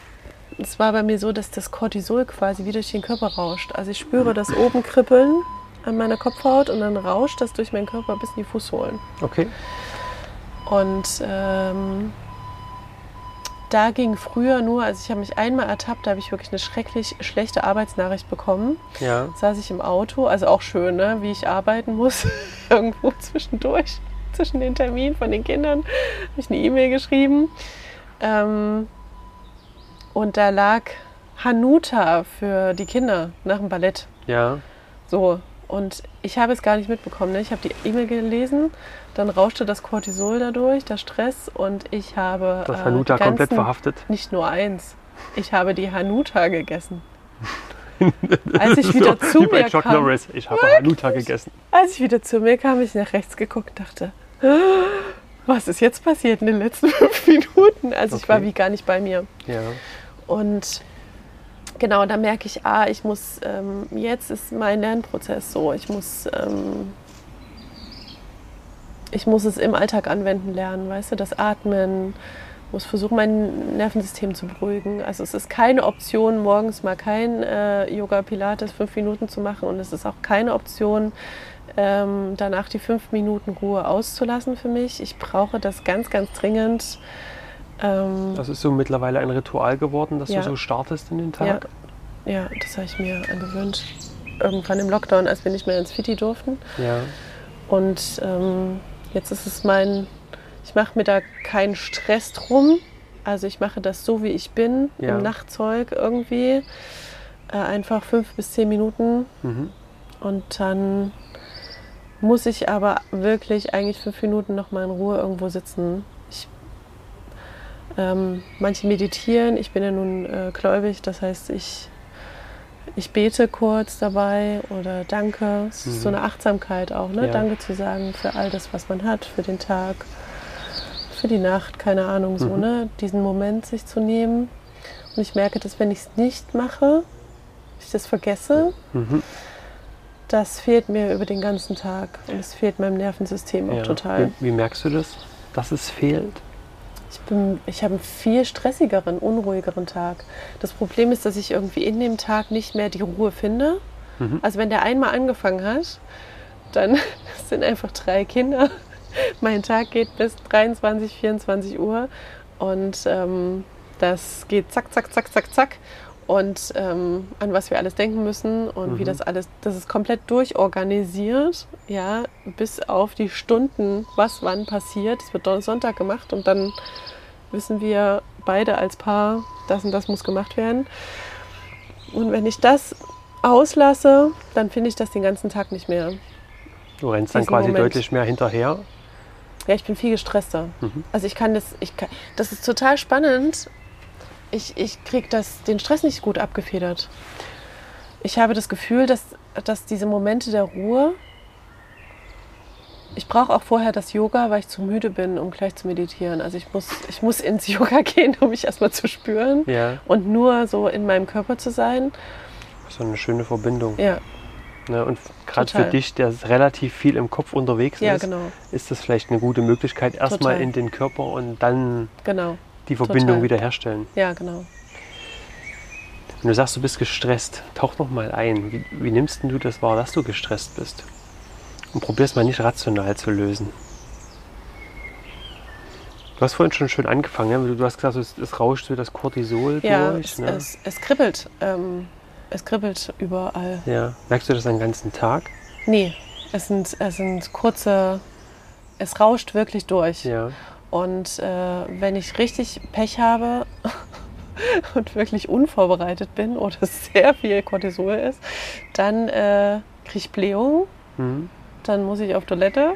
es war bei mir so, dass das Cortisol quasi wieder durch den Körper rauscht. Also ich spüre das oben kribbeln an meiner Kopfhaut und dann rauscht das durch meinen Körper bis in die Fußsohlen. Okay. Und ähm, da ging früher nur, also ich habe mich einmal ertappt, da habe ich wirklich eine schrecklich schlechte Arbeitsnachricht bekommen. Ja. Saß ich im Auto, also auch schön, ne, wie ich arbeiten muss, irgendwo zwischendurch, zwischen den Terminen von den Kindern, habe ich eine E-Mail geschrieben. Ähm, und da lag Hanuta für die Kinder nach dem Ballett. Ja. So, und ich habe es gar nicht mitbekommen. Ne? Ich habe die E-Mail gelesen, dann rauschte das Cortisol dadurch, der Stress und ich habe Das äh, Hanuta komplett ganzen- verhaftet. Nicht nur eins. Ich habe die Hanuta gegessen. Als ich wieder zu Wie bei mir Chuck kam, Norris. Ich habe Hanuta gegessen. als ich wieder zu mir kam, habe ich nach rechts geguckt und dachte, was ist jetzt passiert in den letzten fünf Minuten? Also ich war Okay. wie gar nicht bei mir. Ja. Und genau, da merke ich, ah, ich muss, ähm, jetzt ist mein Lernprozess so, ich muss, ähm, ich muss es im Alltag anwenden lernen, weißt du, das Atmen, muss versuchen, mein Nervensystem zu beruhigen. Also es ist keine Option, morgens mal kein äh, Yoga Pilates fünf Minuten zu machen und es ist auch keine Option, ähm, danach die fünf Minuten Ruhe auszulassen für mich. Ich brauche das ganz, ganz dringend. Ähm, Das ist so mittlerweile ein Ritual geworden, dass Ja. du so startest in den Ja, Tag. ja, das habe ich mir angewöhnt. Irgendwann im Lockdown, als wir nicht mehr ins Fitti durften. Ja. Und ähm, jetzt ist es mein, ich mache mir da keinen Stress drum. Also ich mache das so, wie ich bin, Ja. im Nachtzeug irgendwie. Äh, einfach fünf bis zehn Minuten. Mhm. Und dann muss ich aber wirklich eigentlich fünf Minuten noch mal in Ruhe irgendwo sitzen. Ich, ähm, manche meditieren, ich bin ja nun äh, gläubig, das heißt, ich, ich bete kurz dabei oder danke. Es ist so Mhm. eine Achtsamkeit auch, ne? Ja. Danke zu sagen für all das, was man hat, für den Tag, für die Nacht, keine Ahnung, so, Mhm. ne? Diesen Moment sich zu nehmen. Und ich merke, dass wenn ich es nicht mache, ich das vergesse, Mhm. das fehlt mir über den ganzen Tag und es fehlt meinem Nervensystem auch Ja. total. Wie, wie merkst du das, dass es fehlt? Ich, bin, ich habe einen viel stressigeren, unruhigeren Tag. Das Problem ist, dass ich irgendwie in dem Tag nicht mehr die Ruhe finde. Mhm. Also wenn der einmal angefangen hat, dann sind einfach drei Kinder. Mein Tag geht bis 23, 24 Uhr und ähm, das geht zack, zack, zack, zack, zack. Und ähm, an was wir alles denken müssen und wie Mhm. das alles, das ist komplett durchorganisiert, ja, bis auf die Stunden, was wann passiert. Es wird Sonntag gemacht und dann wissen wir beide als Paar, das und das muss gemacht werden. Und wenn ich das auslasse, dann finde ich das den ganzen Tag nicht mehr. Du rennst dann quasi Moment. deutlich mehr hinterher. Ja, ich bin viel gestresster. Mhm. Also ich kann das, ich kann, das ist total spannend. Ich, ich kriege das, den Stress nicht gut abgefedert. Ich habe das Gefühl, dass, dass diese Momente der Ruhe, ich brauche auch vorher das Yoga, weil ich zu müde bin, um gleich zu meditieren. Also ich muss, ich muss ins Yoga gehen, um mich erstmal zu spüren Ja. und nur so in meinem Körper zu sein. So eine schöne Verbindung. Ja, Ne? Und gerade für dich, der relativ viel im Kopf unterwegs ja ist, genau, ist das vielleicht eine gute Möglichkeit, erstmal in den Körper und dann genau. Die Verbindung Total. wieder herstellen. Ja, genau. Wenn du sagst, du bist gestresst, tauch noch mal ein. Wie, wie nimmst denn du das wahr, dass du gestresst bist? Und probier es mal nicht rational zu lösen. Du hast vorhin schon schön angefangen, ja? du hast gesagt, es, es rauscht so das Cortisol Ja, durch. es, ne? es, es kribbelt. Ähm, es kribbelt überall. ja. Merkst du das den ganzen Tag? Nee, es sind, es sind kurze. Es rauscht wirklich durch. Ja. Und äh, wenn ich richtig Pech habe und wirklich unvorbereitet bin oder sehr viel Cortisol ist, dann äh, kriege ich Blähung, Mhm. dann muss ich auf Toilette.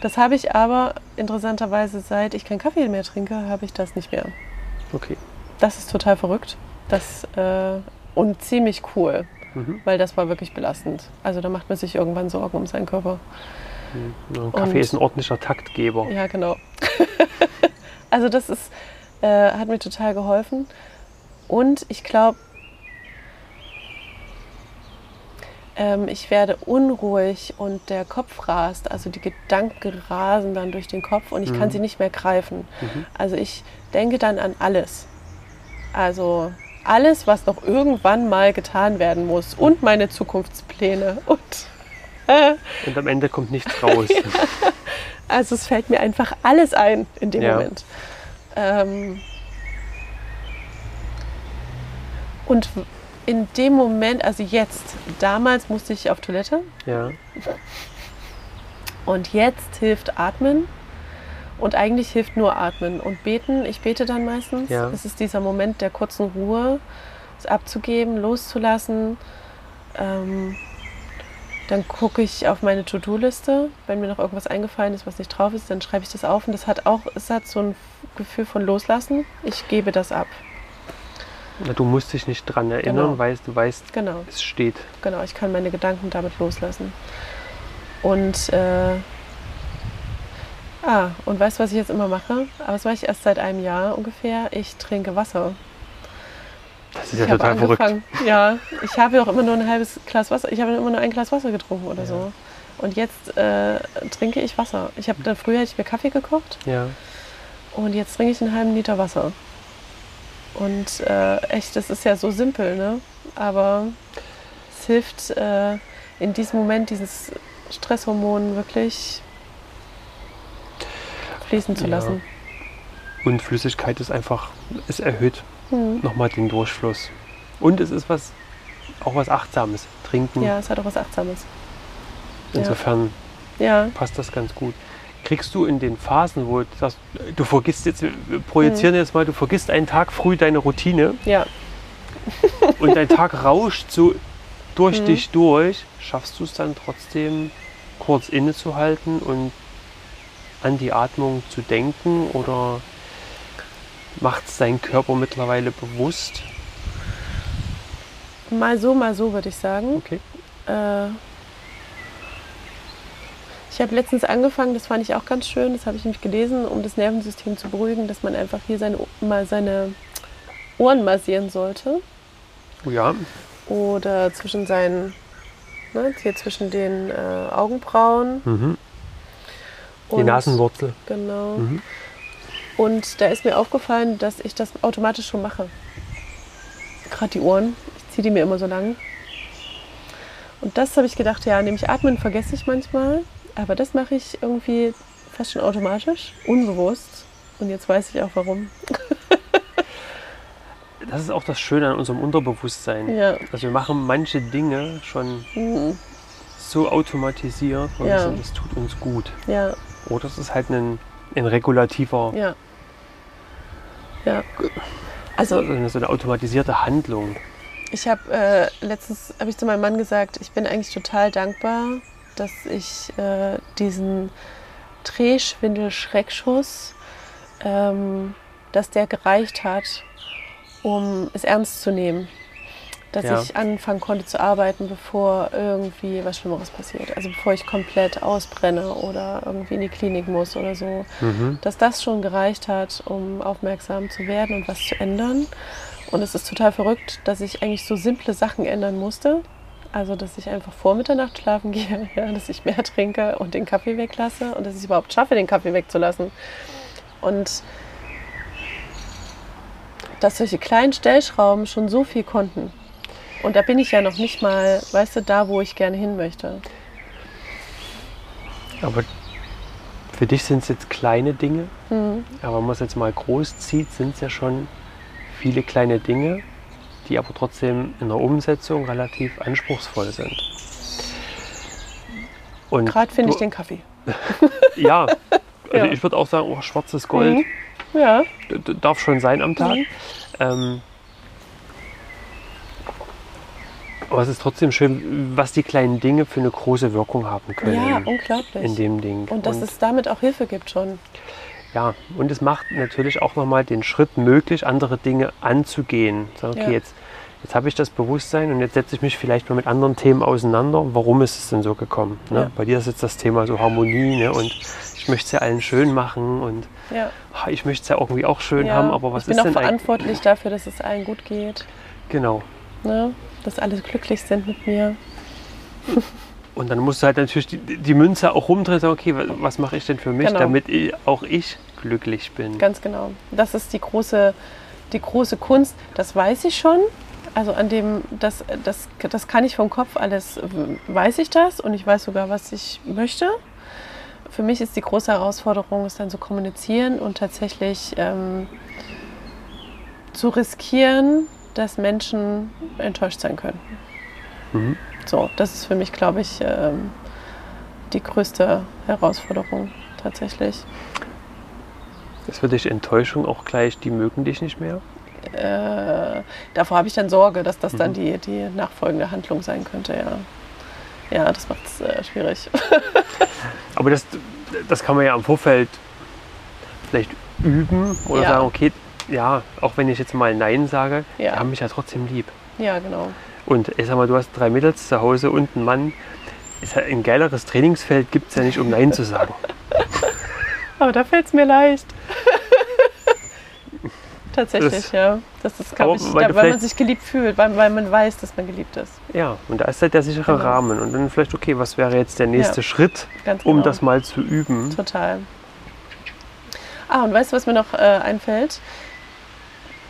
Das habe ich aber interessanterweise, seit ich keinen Kaffee mehr trinke, habe ich das nicht mehr. Okay. Das ist total verrückt. Das, äh, und ziemlich cool, Mhm. weil das war wirklich belastend. Also da macht man sich irgendwann Sorgen um seinen Körper. Ja, ein Kaffee ist ein ordentlicher Taktgeber. Ja, genau. also das ist, äh, hat mir total geholfen. Und ich glaube, ähm, ich werde unruhig und der Kopf rast. Also die Gedanken rasen dann durch den Kopf und ich kann Mhm. sie nicht mehr greifen. Mhm. Also ich denke dann an alles. Also alles, was noch irgendwann mal getan werden muss und meine Zukunftspläne. Und Und am Ende kommt nichts raus. also es fällt mir einfach alles ein in dem Ja. Moment. Ähm, und in dem Moment, also jetzt, damals musste ich auf Toilette ja. und jetzt hilft Atmen. Und eigentlich hilft nur Atmen und beten. Ich bete dann meistens. Ja. Es ist dieser Moment der kurzen Ruhe, es abzugeben, loszulassen. Ähm, dann gucke ich auf meine To-Do-Liste. Wenn mir noch irgendwas eingefallen ist, was nicht drauf ist, dann schreibe ich das auf. Und das hat auch, es hat so ein Gefühl von Loslassen. Ich gebe das ab. Na, Du musst dich nicht dran erinnern, Genau. weil du weißt, Genau. es steht. Genau, ich kann meine Gedanken damit loslassen. Und äh, ah, und weißt du, was ich jetzt immer mache? Aber das mache ich erst seit einem Jahr ungefähr. Ich trinke Wasser. Das ist ja ich habe total verrückt. Ja, ich habe ja auch immer nur ein halbes Glas Wasser. Ich habe immer nur ein Glas Wasser getrunken oder Ja. so. Und jetzt äh, trinke ich Wasser. Ich habe dann früher hätte ich mir Kaffee gekocht Ja. und jetzt trinke ich einen halben Liter Wasser. Und äh, echt, das ist ja so simpel, ne? Aber es hilft äh, in diesem Moment dieses Stresshormon wirklich fließen zu Ja. lassen. Und Flüssigkeit ist einfach, es erhöht Hm. nochmal den Durchfluss. Und es ist was, auch was Achtsames. Trinken. Ja, es hat auch was Achtsames. Insofern Ja, passt das ganz gut. Kriegst du in den Phasen, wo du sagst, du vergisst jetzt, wir projizieren Mhm. jetzt mal, du vergisst einen Tag früh deine Routine ja, und dein Tag rauscht so durch Mhm. dich durch, schaffst du es dann trotzdem kurz innezuhalten und an die Atmung zu denken oder macht es dein Körper mittlerweile bewusst? mal so, mal so würde ich sagen. Okay. Äh, ich habe letztens angefangen, das fand ich auch ganz schön, das habe ich nämlich gelesen, um das Nervensystem zu beruhigen, dass man einfach hier seine, mal seine Ohren massieren sollte. Oh ja, Oder zwischen seinen, ne, hier zwischen den äh, Augenbrauen. mhm. die Nasenwurzel. Genau. Mhm. Und da ist mir aufgefallen, dass ich das automatisch schon mache. Gerade die Ohren, ich ziehe die mir immer so lang. Und das habe ich gedacht, ja, nämlich atmen vergesse ich manchmal, aber das mache ich irgendwie fast schon automatisch, unbewusst. Und jetzt weiß ich auch warum. Das ist auch das Schöne an unserem Unterbewusstsein. Ja. Also wir machen manche Dinge schon Mhm. so automatisiert und Ja. das tut uns gut. Ja, Oder es ist halt ein, ein regulativer, ja. Ja. Also also so eine automatisierte Handlung. Ich habe äh, letztens habe ich zu meinem Mann gesagt, ich bin eigentlich total dankbar, dass ich äh, diesen Drehschwindel-Schreckschuss, ähm, dass der gereicht hat, um es ernst zu nehmen. Dass Ja. ich anfangen konnte zu arbeiten, bevor irgendwie was Schlimmeres passiert. Also bevor ich komplett ausbrenne oder irgendwie in die Klinik muss oder so Mhm. dass das schon gereicht hat, um aufmerksam zu werden und was zu ändern. Und es ist total verrückt, dass ich eigentlich so simple Sachen ändern musste. Also, dass ich einfach vor Mitternacht schlafen gehe, ja, dass ich mehr trinke und den Kaffee weglasse und dass ich es überhaupt schaffe, den Kaffee wegzulassen. Und dass solche kleinen Stellschrauben schon so viel konnten. Und da bin ich ja noch nicht mal, weißt du, da, wo ich gerne hin möchte. Aber für dich sind es jetzt kleine Dinge, mhm. aber wenn man es jetzt mal groß zieht, sind es ja schon viele kleine Dinge, die aber trotzdem in der Umsetzung relativ anspruchsvoll sind. Gerade finde ich den Kaffee. ja, also ja. ich würde auch sagen, oh, schwarzes Gold. Mhm. Ja. Darf schon sein am Tag. Mhm. Ähm, aber es ist trotzdem schön, was die kleinen Dinge für eine große Wirkung haben können. Ja, unglaublich. In dem Ding. Und dass und, es damit auch Hilfe gibt schon. Ja, und es macht natürlich auch nochmal den Schritt möglich, andere Dinge anzugehen. Sagen, okay, ja. jetzt, jetzt habe ich das Bewusstsein und jetzt setze ich mich vielleicht mal mit anderen Themen auseinander. Warum ist es denn so gekommen? Ne? Ja. Bei dir ist jetzt das Thema so Harmonie ne? und ich möchte es ja allen schön machen und ja. ich möchte es ja irgendwie auch schön haben, aber was ist denn Ich bin auch verantwortlich dafür, dass es allen gut geht. Genau. Ne? Dass alle glücklich sind mit mir. Und dann musst du halt natürlich die, die Münze auch rumdrehen und sagen, okay, was, was mache ich denn für mich, genau. damit ich, auch ich glücklich bin. Ganz genau. Das ist die große, die große Kunst. Das weiß ich schon. Also an dem, das, das, das kann ich vom Kopf alles, weiß ich das und ich weiß sogar, was ich möchte. Für mich ist die große Herausforderung, es dann zu kommunizieren und tatsächlich ähm, zu riskieren, dass Menschen enttäuscht sein können. Mhm. So, das ist für mich, glaube ich, ähm, die größte Herausforderung tatsächlich. Ist für dich Enttäuschung auch gleich, die mögen dich nicht mehr? Äh, davor habe ich dann Sorge, dass das mhm. dann die, die nachfolgende Handlung sein könnte, ja. Ja, das macht es äh, schwierig. Aber das, das kann man ja im Vorfeld vielleicht üben oder ja. sagen, okay, ja, auch wenn ich jetzt mal Nein sage, ja. die haben mich ja trotzdem lieb. Ja, genau. Und ich sag mal, du hast drei Mädels zu Hause und einen Mann. Ist ja ein geileres Trainingsfeld gibt es ja nicht, um Nein zu sagen. Aber da fällt es mir leicht. Tatsächlich, das, ja. Das ist, glaube ich, weil, weil man sich geliebt fühlt, weil, weil, man weiß, dass man geliebt ist. Ja, und da ist halt der sichere genau. Rahmen. Und dann vielleicht, okay, was wäre jetzt der nächste ja, Schritt, genau. um das mal zu üben? Total. Ah, und weißt du, was mir noch äh, einfällt?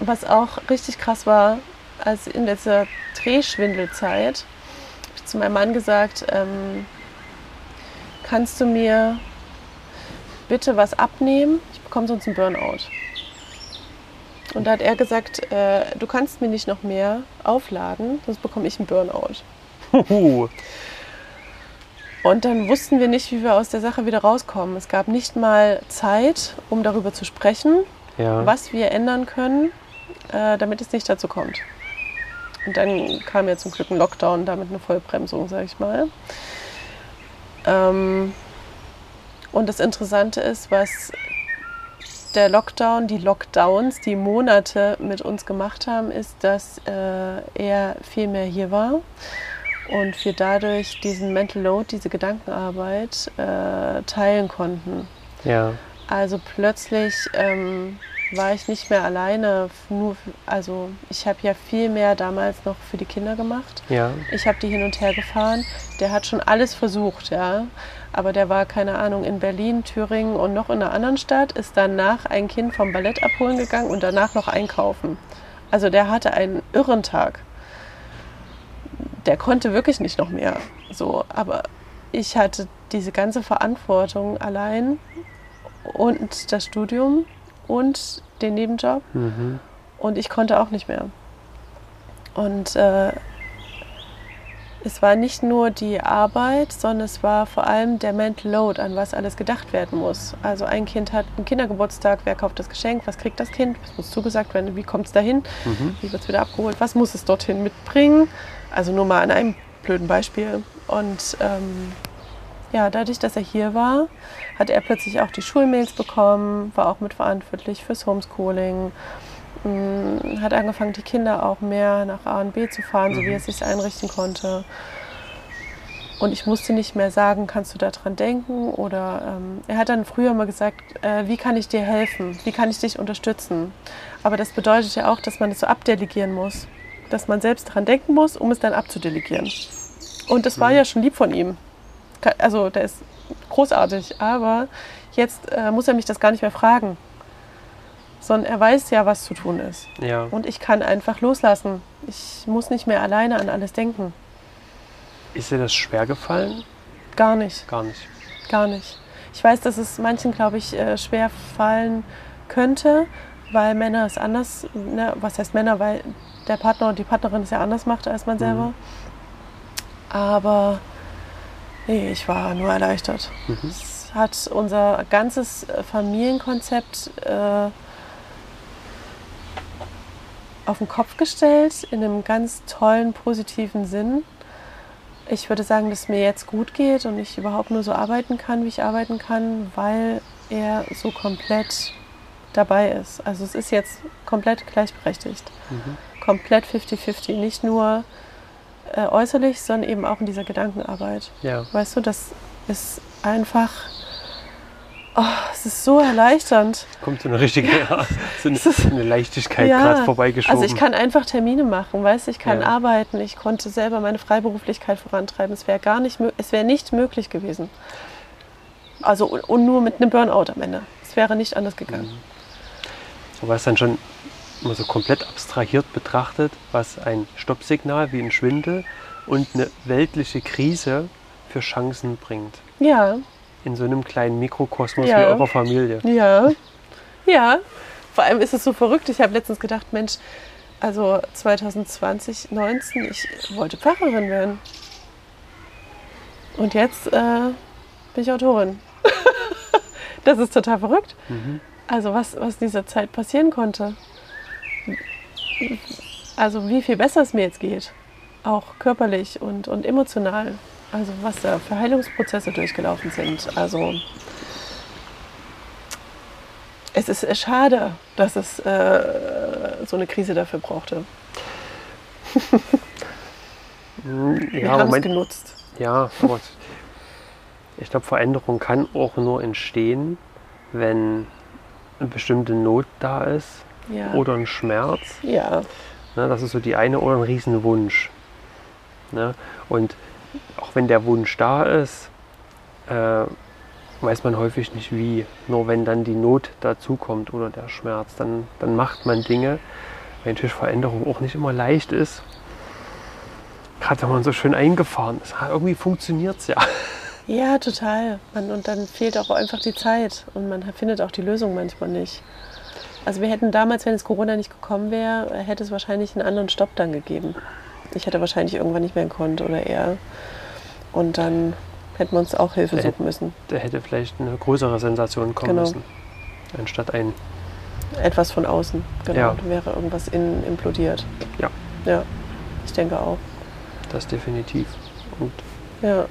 Was auch richtig krass war, als in dieser Drehschwindelzeit, habe ich zu meinem Mann gesagt, ähm, kannst du mir bitte was abnehmen? Ich bekomme sonst einen Burnout. Und da hat er gesagt, äh, du kannst mir nicht noch mehr aufladen, sonst bekomme ich einen Burnout. Und dann wussten wir nicht, wie wir aus der Sache wieder rauskommen. Es gab nicht mal Zeit, um darüber zu sprechen, ja. was wir ändern können, äh, damit es nicht dazu kommt. Und dann kam ja zum Glück ein Lockdown, damit eine Vollbremsung, sage ich mal. Ähm, und das Interessante ist, was der Lockdown, die Lockdowns, die Monate mit uns gemacht haben, ist, dass äh, er viel mehr hier war und wir dadurch diesen Mental Load, diese Gedankenarbeit äh, teilen konnten. Ja. Also plötzlich ähm, war ich nicht mehr alleine. Nur, also ich habe ja viel mehr damals noch für die Kinder gemacht. Ja. Ich habe die hin und her gefahren. Der hat schon alles versucht, ja. Aber der war, keine Ahnung, in Berlin, Thüringen und noch in einer anderen Stadt, ist danach ein Kind vom Ballett abholen gegangen und danach noch einkaufen. Also der hatte einen irren Tag. Der konnte wirklich nicht noch mehr. So, aber ich hatte diese ganze Verantwortung allein und das Studium und den Nebenjob. Mhm. Und ich konnte auch nicht mehr. Und äh, es war nicht nur die Arbeit, sondern es war vor allem der Mental Load, an was alles gedacht werden muss. Also ein Kind hat einen Kindergeburtstag, wer kauft das Geschenk, was kriegt das Kind, was muss zugesagt werden, wie kommt es dahin, mhm. wie wird es wieder abgeholt, was muss es dorthin mitbringen. Also nur mal an einem blöden Beispiel. Und ähm, ja, dadurch, dass er hier war, hat er plötzlich auch die Schulmails bekommen, war auch mitverantwortlich fürs Homeschooling, mm, hat angefangen, die Kinder auch mehr nach A und B zu fahren, so wie er es sich einrichten konnte. Und ich musste nicht mehr sagen, kannst du daran denken? Oder ähm, er hat dann früher mal gesagt, äh, wie kann ich dir helfen? Wie kann ich dich unterstützen? Aber das bedeutet ja auch, dass man es so abdelegieren muss. Dass man selbst daran denken muss, um es dann abzudelegieren. Und das war mhm. ja schon lieb von ihm also der ist großartig, aber jetzt äh, muss er mich das gar nicht mehr fragen. Sondern er weiß ja, was zu tun ist. Ja. Und ich kann einfach loslassen. Ich muss nicht mehr alleine an alles denken. Ist dir das schwer gefallen? Gar nicht. Gar nicht. Gar nicht. Ich weiß, dass es manchen, glaube ich, äh, schwer fallen könnte, weil Männer es anders, ne, was heißt Männer, weil der Partner und die Partnerin es ja anders macht als man selber. Mhm. Aber nee, ich war nur erleichtert. Mhm. Es hat unser ganzes Familienkonzept äh, auf den Kopf gestellt, in einem ganz tollen, positiven Sinn. Ich würde sagen, dass es mir jetzt gut geht und ich überhaupt nur so arbeiten kann, wie ich arbeiten kann, weil er so komplett dabei ist. Also es ist jetzt komplett gleichberechtigt. Mhm. Komplett 50-50. Nicht nur äh, äußerlich, sondern eben auch in dieser Gedankenarbeit. Ja. Weißt du, das ist einfach Oh, es ist so erleichternd. Kommt so eine richtige ja, so eine, eine Leichtigkeit ja, gerade vorbeigeschoben. Also ich kann einfach Termine machen, weißt ich kann ja. arbeiten, ich konnte selber meine Freiberuflichkeit vorantreiben. Es wäre gar nicht, es wäre nicht möglich gewesen. Also und nur mit einem Burnout am Ende. Es wäre nicht anders gegangen. Mhm. Aber es dann schon mal so komplett abstrahiert betrachtet, was ein Stoppsignal wie ein Schwindel und eine weltliche Krise für Chancen bringt. Ja, in so einem kleinen Mikrokosmos ja. wie eurer Familie. Ja, ja. Vor allem ist es so verrückt. Ich habe letztens gedacht, Mensch, also 2020, 19, ich wollte Pfarrerin werden. Und jetzt äh, bin ich Autorin. das ist total verrückt. Mhm. Also was, was in dieser Zeit passieren konnte. Also wie viel besser es mir jetzt geht. Auch körperlich und, und emotional. Also was da für Heilungsprozesse durchgelaufen sind. Also es ist schade, dass es äh, so eine Krise dafür brauchte. Wir ja, haben es genutzt. Ja, aber ich glaube, Veränderung kann auch nur entstehen, wenn eine bestimmte Not da ist ja. oder ein Schmerz. Ja. Ne, das ist so die eine oder ein Riesenwunsch. Ne? Und auch wenn der Wunsch da ist, äh, weiß man häufig nicht wie. Nur wenn dann die Not dazukommt oder der Schmerz, dann, dann macht man Dinge, weil natürlich Veränderung auch nicht immer leicht ist. Gerade wenn man so schön eingefahren ist. Irgendwie funktioniert es ja. Ja, total. Man, und dann fehlt auch einfach die Zeit und man findet auch die Lösung manchmal nicht. Also wir hätten damals, wenn es Corona nicht gekommen wäre, hätte es wahrscheinlich einen anderen Stopp dann gegeben. Ich hätte wahrscheinlich irgendwann nicht mehr gekonnt oder eher. Und dann hätten wir uns auch Hilfe suchen müssen. Da hätte vielleicht eine größere Sensation kommen genau. müssen. Anstatt ein. Etwas von außen, genau. Ja. Wäre irgendwas innen implodiert. Ja. Ja, ich denke auch. Das definitiv. Und ja.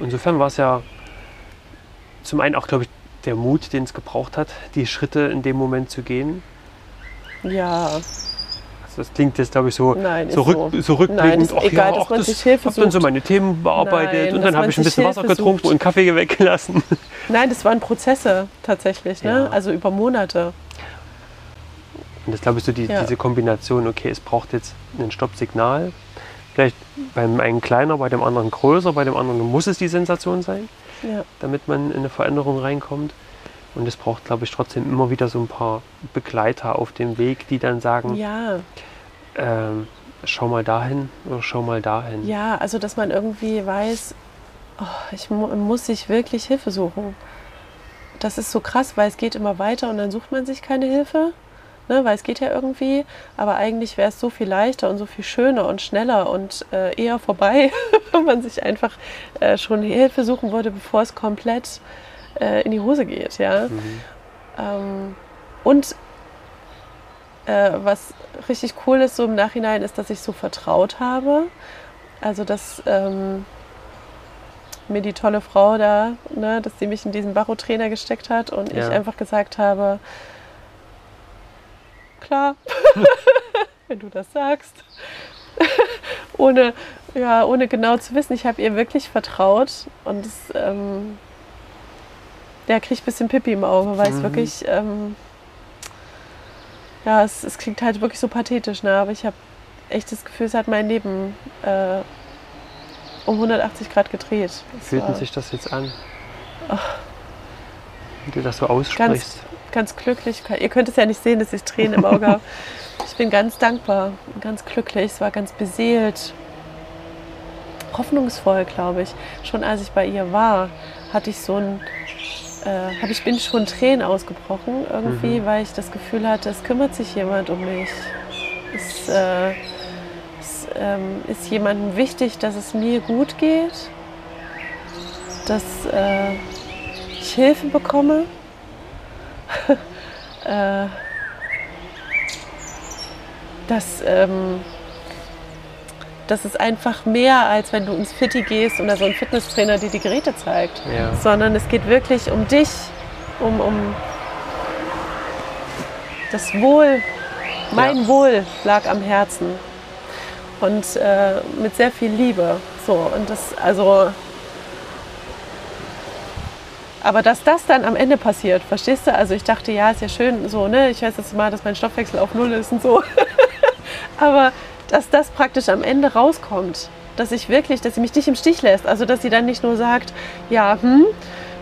insofern war es ja zum einen auch, glaube ich, der Mut, den es gebraucht hat, die Schritte in dem Moment zu gehen. Ja, das klingt jetzt, glaube ich, so, Nein, so, rück, so rückblickend. Nein, egal, ja, dass man sich Hilfe sucht. dann so meine Themen bearbeitet Nein, und dann habe ich ein bisschen Wasser getrunken sucht. und Kaffee weggelassen. Nein, das waren Prozesse tatsächlich, ne? Ja. also über Monate. Und das glaube ich so die, ja. diese Kombination, okay, es braucht jetzt ein Stoppsignal. Vielleicht beim einen kleiner, bei dem anderen größer, bei dem anderen muss es die Sensation sein, ja. damit man in eine Veränderung reinkommt. Und es braucht, glaube ich, trotzdem immer wieder so ein paar Begleiter auf dem Weg, die dann sagen, ja. Ähm, schau mal dahin oder schau mal dahin. Ja, also dass man irgendwie weiß, oh, ich mu muss sich wirklich Hilfe suchen. Das ist so krass, weil es geht immer weiter und dann sucht man sich keine Hilfe, ne, weil es geht ja irgendwie. Aber eigentlich wäre es so viel leichter und so viel schöner und schneller und äh, eher vorbei, wenn man sich einfach äh, schon Hilfe suchen würde, bevor es komplett äh, in die Hose geht. Ja? Mhm. Ähm, und äh, was richtig cool ist so im Nachhinein, ist, dass ich so vertraut habe. Also dass ähm, mir die tolle Frau da, ne, dass sie mich in diesen Barotrainer gesteckt hat und ja. ich einfach gesagt habe, klar, wenn du das sagst. ohne, ja, ohne genau zu wissen. Ich habe ihr wirklich vertraut und es ähm, ja, kriege ich ein bisschen Pippi im Auge, weil mhm. es wirklich, ähm, ja, es, es, klingt halt wirklich so pathetisch, ne? aber ich habe echt das Gefühl, es hat mein Leben äh, um 180 Grad gedreht. Wie fühlt sich das jetzt an? Ach, Wie du das so aussprichst. Ganz, ganz glücklich. Ihr könnt es ja nicht sehen, dass ich Tränen im Auge habe. Ich bin ganz dankbar, ganz glücklich. Es war ganz beseelt. hoffnungsvoll, glaube ich. Schon als ich bei ihr war, hatte ich so ein, äh, hab ich bin schon Tränen ausgebrochen irgendwie, mhm. weil ich das Gefühl hatte, es kümmert sich jemand um mich. Es, äh, es ähm, ist jemandem wichtig, dass es mir gut geht, dass äh, ich Hilfe bekomme. äh, dass ähm, das ist einfach mehr, als wenn du ins Fitti gehst oder so ein Fitnesstrainer dir die Geräte zeigt. Ja. Sondern es geht wirklich um dich, um, um das Wohl. Mein ja. Wohl lag am Herzen. Und äh, mit sehr viel Liebe. So, und das, also. Aber dass das dann am Ende passiert, verstehst du? Also ich dachte, ja, ist ja schön so, ne? Ich weiß jetzt mal, dass mein Stoffwechsel auf Null ist und so. Aber dass das praktisch am Ende rauskommt. Dass ich wirklich, dass sie mich nicht im Stich lässt. Also dass sie dann nicht nur sagt, ja, hm,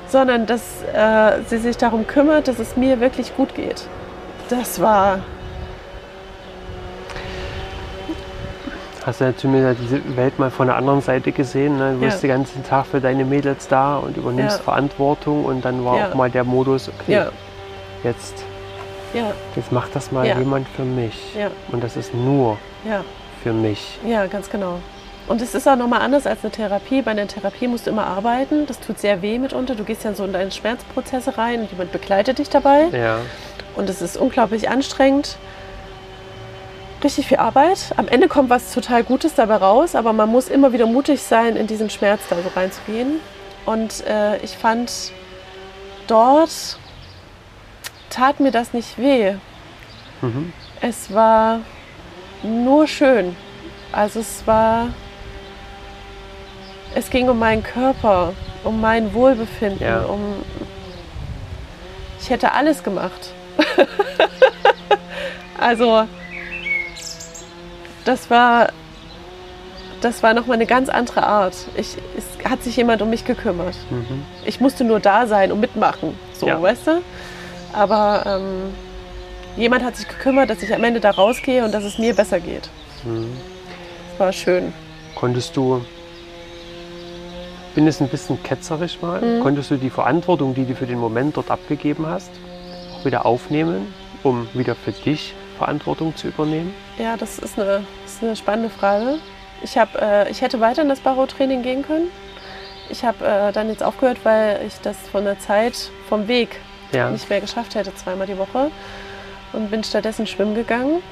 sondern dass äh, sie sich darum kümmert, dass es mir wirklich gut geht. Das war. Hast du ja zumindest diese Welt mal von der anderen Seite gesehen. Ne? Du ja. bist den ganzen Tag für deine Mädels da und übernimmst ja. Verantwortung und dann war ja. auch mal der Modus, okay, jetzt, jetzt macht das mal jemand für mich. Und das ist nur ja. für mich. Ja, ganz genau. Und es ist auch nochmal anders als eine Therapie. Bei einer Therapie musst du immer arbeiten. Das tut sehr weh mitunter. Du gehst ja so in deine Schmerzprozesse rein und jemand begleitet dich dabei. Ja. Und es ist unglaublich anstrengend. Richtig viel Arbeit. Am Ende kommt was total Gutes dabei raus, aber man muss immer wieder mutig sein, in diesen Schmerz da so reinzugehen. Und äh, ich fand, dort tat mir das nicht weh. Mhm. Es war nur schön. Also es war, es ging um meinen Körper, um mein Wohlbefinden, ja. um, ich hätte alles gemacht. also das war, das war nochmal eine ganz andere Art. Ich, es hat sich jemand um mich gekümmert. Mhm. Ich musste nur da sein und mitmachen, so, ja. weißt du? Aber ähm, jemand hat sich gekümmert, dass ich am Ende da rausgehe und dass es mir besser geht. Mhm. Das war schön. Konntest du, bin es ein bisschen ketzerisch mal, mhm. konntest du die Verantwortung, die du für den Moment dort abgegeben hast, auch wieder aufnehmen, um wieder für dich Verantwortung zu übernehmen? Ja, das ist eine, das ist eine spannende Frage. Ich, hab, äh, ich hätte weiter in das Barrow-Training gehen können. Ich habe äh, dann jetzt aufgehört, weil ich das von der Zeit vom Weg ja. nicht mehr geschafft hätte, zweimal die Woche und bin stattdessen schwimmen gegangen.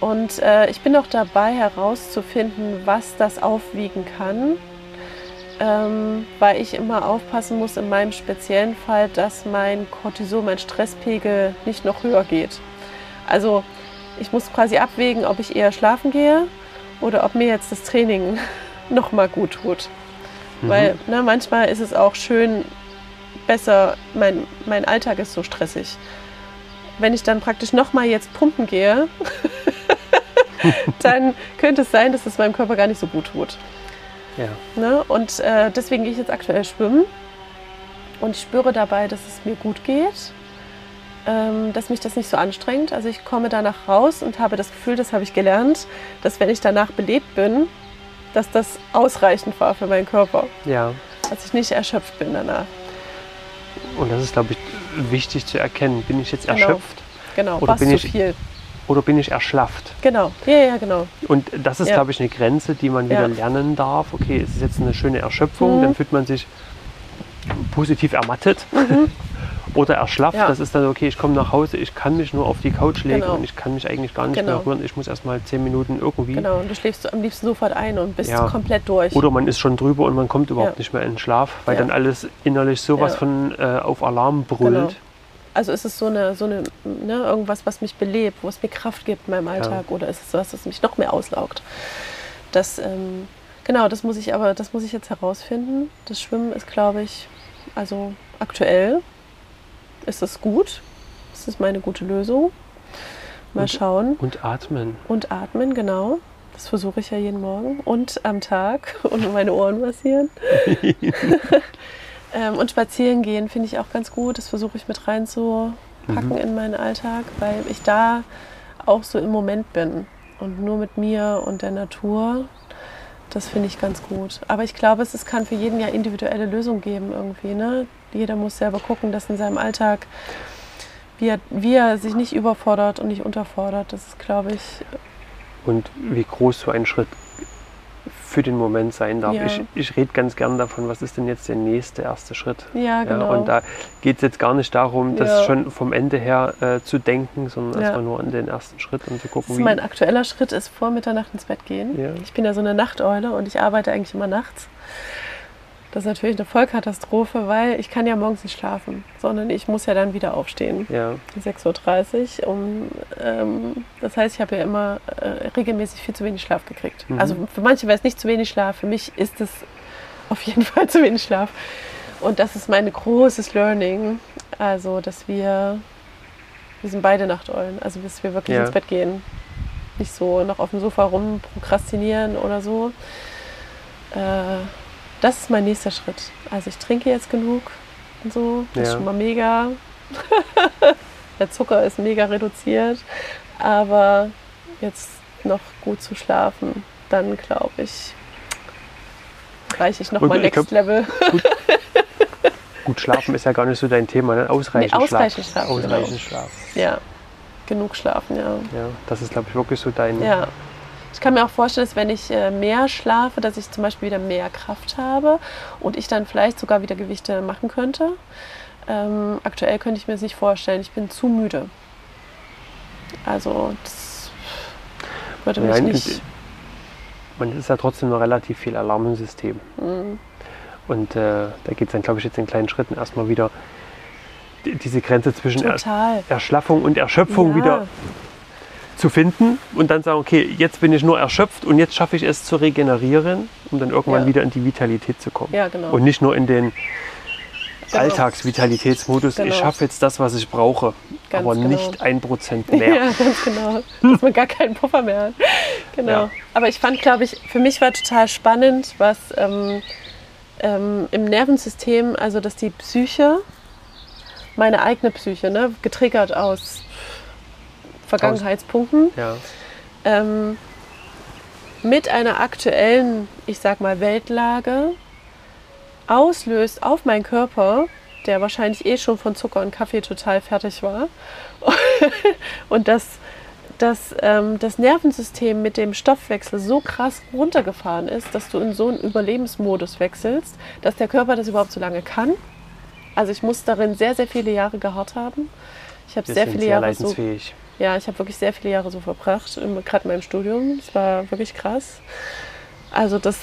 Und äh, ich bin noch dabei herauszufinden, was das aufwiegen kann, ähm, weil ich immer aufpassen muss in meinem speziellen Fall, dass mein Cortisol, mein Stresspegel nicht noch höher geht. Also ich muss quasi abwägen, ob ich eher schlafen gehe oder ob mir jetzt das Training noch mal gut tut. Mhm. Weil ne, manchmal ist es auch schön, besser, mein, mein Alltag ist so stressig wenn ich dann praktisch nochmal jetzt pumpen gehe, dann könnte es sein, dass es meinem Körper gar nicht so gut tut. Ja. Ne? Und äh, deswegen gehe ich jetzt aktuell schwimmen und ich spüre dabei, dass es mir gut geht, dass mich das nicht so anstrengt. Also ich komme danach raus und habe das Gefühl, das habe ich gelernt, dass wenn ich danach belebt bin, dass das ausreichend war für meinen Körper. Ja. Dass ich nicht erschöpft bin danach. Und das ist, glaube ich, wichtig zu erkennen. Bin ich jetzt genau. erschöpft? Genau, oder bin zu ich, viel. Oder bin ich erschlafft? Genau, ja, ja, genau. Und das ist, ja. glaube ich, eine Grenze, die man wieder ja. lernen darf. Okay, es ist jetzt eine schöne Erschöpfung, mhm. dann fühlt man sich positiv ermattet. Mhm. oder erschlafft. Ja. Das ist dann okay, ich komme nach Hause, ich kann mich nur auf die Couch legen genau. und ich kann mich eigentlich gar nicht genau. mehr rühren. Ich muss erst mal zehn Minuten irgendwie. Genau, und du schläfst am liebsten sofort ein und bist ja. komplett durch. Oder man ist schon drüber und man kommt überhaupt ja. nicht mehr in den Schlaf, weil dann alles innerlich sowas von äh, auf Alarm brüllt. Genau. Also ist es so eine, so eine ne, irgendwas, was mich belebt, wo es mir Kraft gibt in meinem Alltag, oder ist es was, das mich noch mehr auslaugt? Das, ähm, genau, das muss ich aber, das muss ich jetzt herausfinden. Das Schwimmen ist, glaube ich, also aktuell ist das gut. Das ist meine gute Lösung. Mal und, schauen. Und atmen. Und atmen, genau. Das versuche ich ja jeden Morgen. Und am Tag und meine Ohren massieren. ähm, und spazieren gehen finde ich auch ganz gut. Das versuche ich mit reinzupacken mhm. in meinen Alltag, weil ich da auch so im Moment bin. Und nur mit mir und der Natur. Das finde ich ganz gut. Aber ich glaube, es, es kann für jeden ja individuelle Lösungen geben irgendwie. Ne? Jeder muss selber gucken, dass in seinem Alltag, wie er, wie er sich nicht überfordert und nicht unterfordert. Das ist, glaube ich. Und wie groß so ein Schritt für den Moment sein darf. Ja. Ich, ich rede ganz gern davon, was ist denn jetzt der nächste erste Schritt? Ja, genau. und da geht es jetzt gar nicht darum, das Ja. schon vom Ende her äh, zu denken, sondern Ja. erstmal nur an den ersten Schritt und zu Das gucken, ist wie. mein aktueller Schritt ist vor Mitternacht ins Bett gehen. Ja. Ich bin ja so eine Nachteule und ich arbeite eigentlich immer nachts. Das ist natürlich eine Vollkatastrophe, weil ich kann ja morgens nicht schlafen, sondern ich muss ja dann wieder aufstehen. ja, 6.30 Uhr. Um, ähm, das heißt, ich habe ja immer äh, regelmäßig viel zu wenig Schlaf gekriegt. Mhm. Also für manche wäre es nicht zu wenig Schlaf, für mich ist es auf jeden Fall zu wenig Schlaf. Und das ist mein großes Learning. Also, dass wir, wir sind beide Nachteulen, also bis wir wirklich Ja. ins Bett gehen. Nicht so noch auf dem Sofa rumprokrastinieren oder so. Äh, das ist mein nächster Schritt. Also ich trinke jetzt genug und so. Das ist Ja. schon mal mega. Der Zucker ist mega reduziert. Aber jetzt noch gut zu schlafen, dann glaube ich, reiche ich noch Und mal ich Next glaub- Level. gut schlafen ist ja gar nicht so dein Thema, ne? Ausreichend, Nee, ausreichend Schlaf. Schlaf, genau. Ausreichend Schlaf. Ja, genug schlafen, ja. Ja, das ist, glaube ich, wirklich so dein. Ja. Ich kann mir auch vorstellen, dass wenn ich äh, mehr schlafe, dass ich zum Beispiel wieder mehr Kraft habe und ich dann vielleicht sogar wieder Gewichte machen könnte. Ähm, aktuell könnte ich mir das nicht vorstellen. Ich bin zu müde. Also das würde mich Nein, nicht. Man ist ja trotzdem noch relativ viel Alarm im System. Mm, Und äh, da geht es dann, glaube ich, jetzt in kleinen Schritten erstmal wieder die, diese Grenze zwischen total. Erschlaffung und Erschöpfung Ja. wieder zu finden und dann sagen, okay, jetzt bin ich nur erschöpft und jetzt schaffe ich es zu regenerieren, um dann irgendwann Ja. wieder in die Vitalität zu kommen. Ja, genau. Und nicht nur in den Genau. Alltagsvitalitätsmodus, Genau. ich schaffe jetzt das, was ich brauche, Ganz aber genau. nicht ein Prozent mehr. Ja, ganz genau. Dass man gar keinen Puffer mehr hat. Genau. Ja. Aber ich fand, glaube ich, für mich war total spannend, was ähm, ähm, im Nervensystem, also dass die Psyche, meine eigene Psyche, ne, getriggert aus Vergangenheitspunkten, Ja. ähm, mit einer aktuellen, ich sag mal, Weltlage auslöst auf meinen Körper, der wahrscheinlich eh schon von Zucker und Kaffee total fertig war. und dass dass ähm, das Nervensystem mit dem Stoffwechsel so krass runtergefahren ist, dass du in so einen Überlebensmodus wechselst, dass der Körper das überhaupt so lange kann. Also ich muss darin sehr, sehr viele Jahre geharrt haben. Ich habe sehr viele Jahre so. Ja, ich habe wirklich sehr viele Jahre so verbracht, gerade in meinem Studium. Es war wirklich krass. Also das,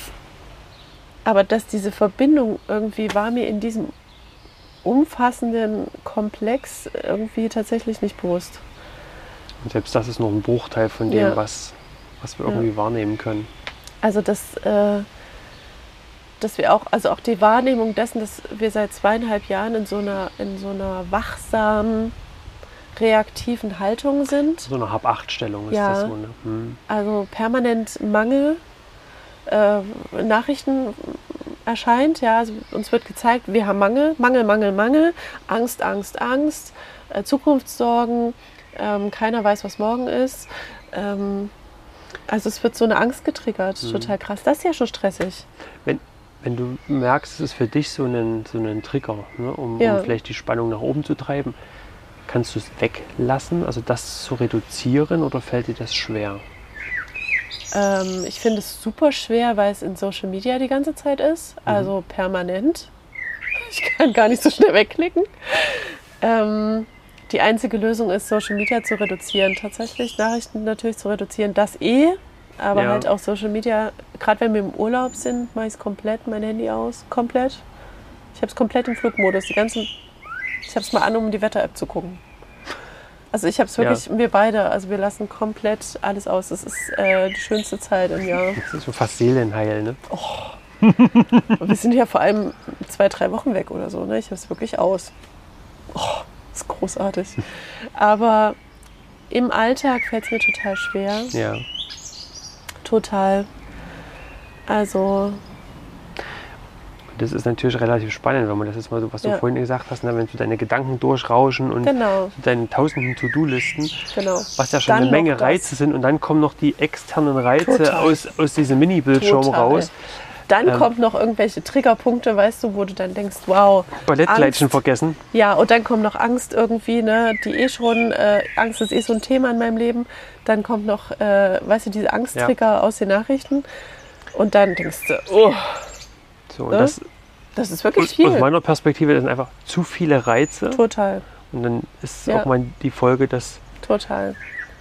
aber dass diese Verbindung irgendwie war mir in diesem umfassenden Komplex irgendwie tatsächlich nicht bewusst. Und selbst das ist nur ein Bruchteil von dem, Ja. was, was wir Ja. irgendwie wahrnehmen können. Also dass, äh, dass wir auch, also auch die Wahrnehmung dessen, dass wir seit zweieinhalb Jahren in so einer, in so einer wachsamen, reaktiven Haltung sind. So eine Hab-Acht-Stellung ist Ja. das so. Ne? Hm. also permanent Mangel äh, Nachrichten erscheint. Ja, also uns wird gezeigt, wir haben Mangel, Mangel, Mangel, Mangel, Angst, Angst, Angst, äh, Zukunftssorgen, ähm, keiner weiß, was morgen ist. Ähm, also es wird so eine Angst getriggert, Mhm. total krass. Das ist ja schon stressig. Wenn du merkst, es ist für dich so ein, so ein Trigger, ne, um, Ja. um vielleicht die Spannung nach oben zu treiben, kannst du es weglassen, also das zu reduzieren oder fällt dir das schwer? Ähm, ich finde es super schwer, weil es in Social Media die ganze Zeit ist, also permanent. Ich kann gar nicht so schnell wegklicken. Ähm, die einzige Lösung ist, Social Media zu reduzieren. Tatsächlich Nachrichten natürlich zu reduzieren, das eh. Aber Ja. halt auch Social Media, gerade wenn wir im Urlaub sind, mache ich es komplett, mein Handy aus. Komplett. Ich habe es komplett im Flugmodus. Die ganzen, ich habe es mal an, um die Wetter-App zu gucken. Also ich habe es Ja. wirklich, wir beide, also wir lassen komplett alles aus. Das ist äh, die schönste Zeit im Jahr. Das ist so fast Seelenheil, ne? Und wir sind ja vor allem zwei, drei Wochen weg oder so. Ne? Ich habe es wirklich aus. Oh, das ist großartig. Aber im Alltag fällt es mir total schwer. Ja. Total. Also, Das ist natürlich relativ spannend, wenn man das jetzt mal so, was du Ja. vorhin gesagt hast, ne, wenn so deine Gedanken durchrauschen und Genau. deine tausenden To-Do-Listen, Genau. was ja schon Dann eine Menge. Reize sind und dann kommen noch die externen Reize Total. aus, aus diesem Mini-Bildschirm raus. Dann Ähm. kommt noch irgendwelche Triggerpunkte, weißt du, wo du dann denkst, wow, Ballettkleidchen Angst. vergessen. Ja, und dann kommt noch Angst irgendwie, ne, die eh schon, äh, Angst ist eh so ein Thema in meinem Leben. Dann kommt noch, äh, weißt du, diese Angsttrigger aus den Nachrichten. Und dann denkst du, oh, So, und Ne? das, das ist wirklich aus, viel. aus meiner Perspektive das sind einfach zu viele Reize. Total, Und dann ist Ja. auch mal die Folge, dass total.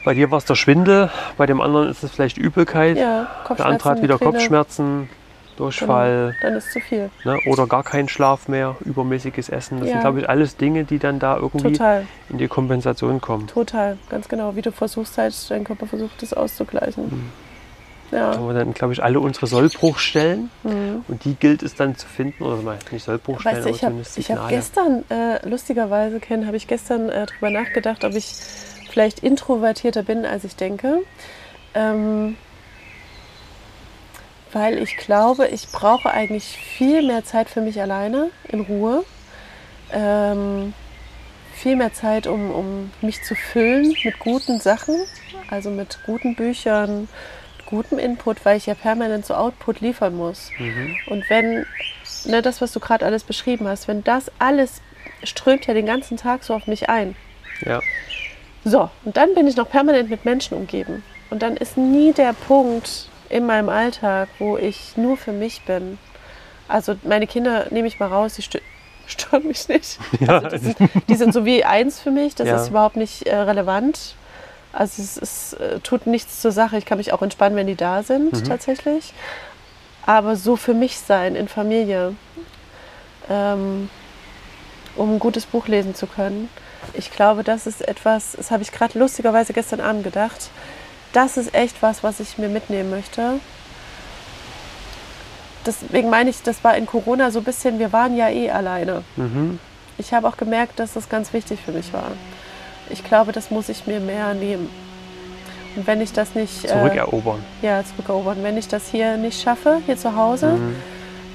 bei dir war es der Schwindel, bei dem anderen ist es vielleicht Übelkeit, Ja, der andere hat wieder Migräne. Kopfschmerzen, Durchfall Genau, dann ist zu viel. ne, oder gar keinen Schlaf mehr, übermäßiges Essen. Das Ja. sind, glaube ich, alles Dinge, die dann da irgendwie Total, in die Kompensation kommen. total, ganz genau. Wie du versuchst halt, dein Körper versucht, das auszugleichen. Mhm. Ja. Da haben wir dann, glaube ich, alle unsere Sollbruchstellen Mhm. und die gilt es dann zu finden, oder nicht Sollbruchstellen, Weißt du, aber ich habe zumindest ich hab Signale. gestern, äh, lustigerweise, Ken, habe ich gestern äh, darüber nachgedacht, ob ich vielleicht introvertierter bin, als ich denke. Ähm, weil ich glaube, ich brauche eigentlich viel mehr Zeit für mich alleine, in Ruhe. Ähm, viel mehr Zeit, um, um mich zu füllen mit guten Sachen, also mit guten Büchern, gutem Input, weil ich ja permanent so Output liefern muss. Mhm. Und wenn, ne, das, was du gerade alles beschrieben hast, wenn das alles strömt ja den ganzen Tag so auf mich ein. Ja, So, und dann bin ich noch permanent mit Menschen umgeben. Und dann ist nie der Punkt in meinem Alltag, wo ich nur für mich bin. Also meine Kinder nehme ich mal raus, die stö stören mich nicht. ja. Also die, sind, die sind so wie eins für mich, das Ja. ist überhaupt nicht äh, relevant. Also es, es äh, tut nichts zur Sache. Ich kann mich auch entspannen, wenn die da sind, Mhm. tatsächlich. Aber so für mich sein in Familie, ähm, um ein gutes Buch lesen zu können. Ich glaube, das ist etwas, das habe ich gerade lustigerweise gestern Abend gedacht. Das ist echt was, was ich mir mitnehmen möchte. Deswegen meine ich, das war in Corona so ein bisschen, wir waren ja eh alleine. mhm. Ich habe auch gemerkt, dass das ganz wichtig für mich war. Ich glaube, das muss ich mir mehr nehmen. Und wenn ich das nicht äh, Zurückerobern. ja, zurückerobern, wenn ich das hier nicht schaffe, hier zu Hause, Mhm.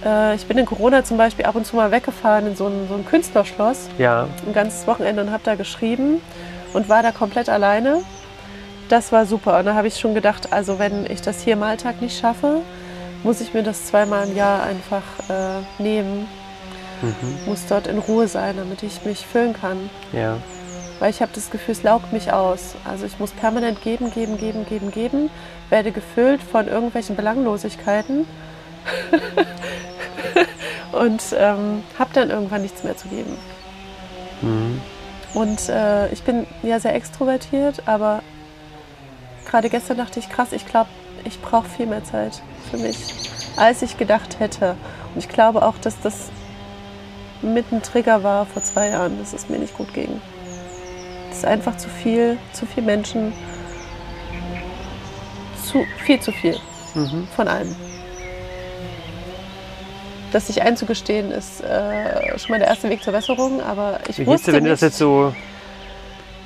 äh, ich bin in Corona zum Beispiel ab und zu mal weggefahren in so ein, so ein Künstlerschloss, Ja, ein ganzes Wochenende und habe da geschrieben und war da komplett alleine. Das war super. Und da habe ich schon gedacht, also wenn ich das hier im Alltag nicht schaffe, muss ich mir das zweimal im Jahr einfach äh, nehmen, mhm. muss dort in Ruhe sein, damit ich mich füllen kann. ja. Weil ich habe das Gefühl, es laugt mich aus. Also ich muss permanent geben, geben, geben, geben, geben, werde gefüllt von irgendwelchen Belanglosigkeiten und ähm, habe dann irgendwann nichts mehr zu geben. Mhm. Und äh, ich bin ja sehr extrovertiert, aber gerade gestern dachte ich, krass, ich glaube, ich brauche viel mehr Zeit für mich, als ich gedacht hätte. Und ich glaube auch, dass das mit ein Trigger war vor zwei Jahren, dass es mir nicht gut ging. Es ist einfach zu viel, zu viel Menschen, zu, viel zu viel Mhm. von allem. Das sich einzugestehen, ist äh, schon mal der erste Weg zur Besserung, aber ich Wie wusste dir, wenn du nicht, das jetzt so.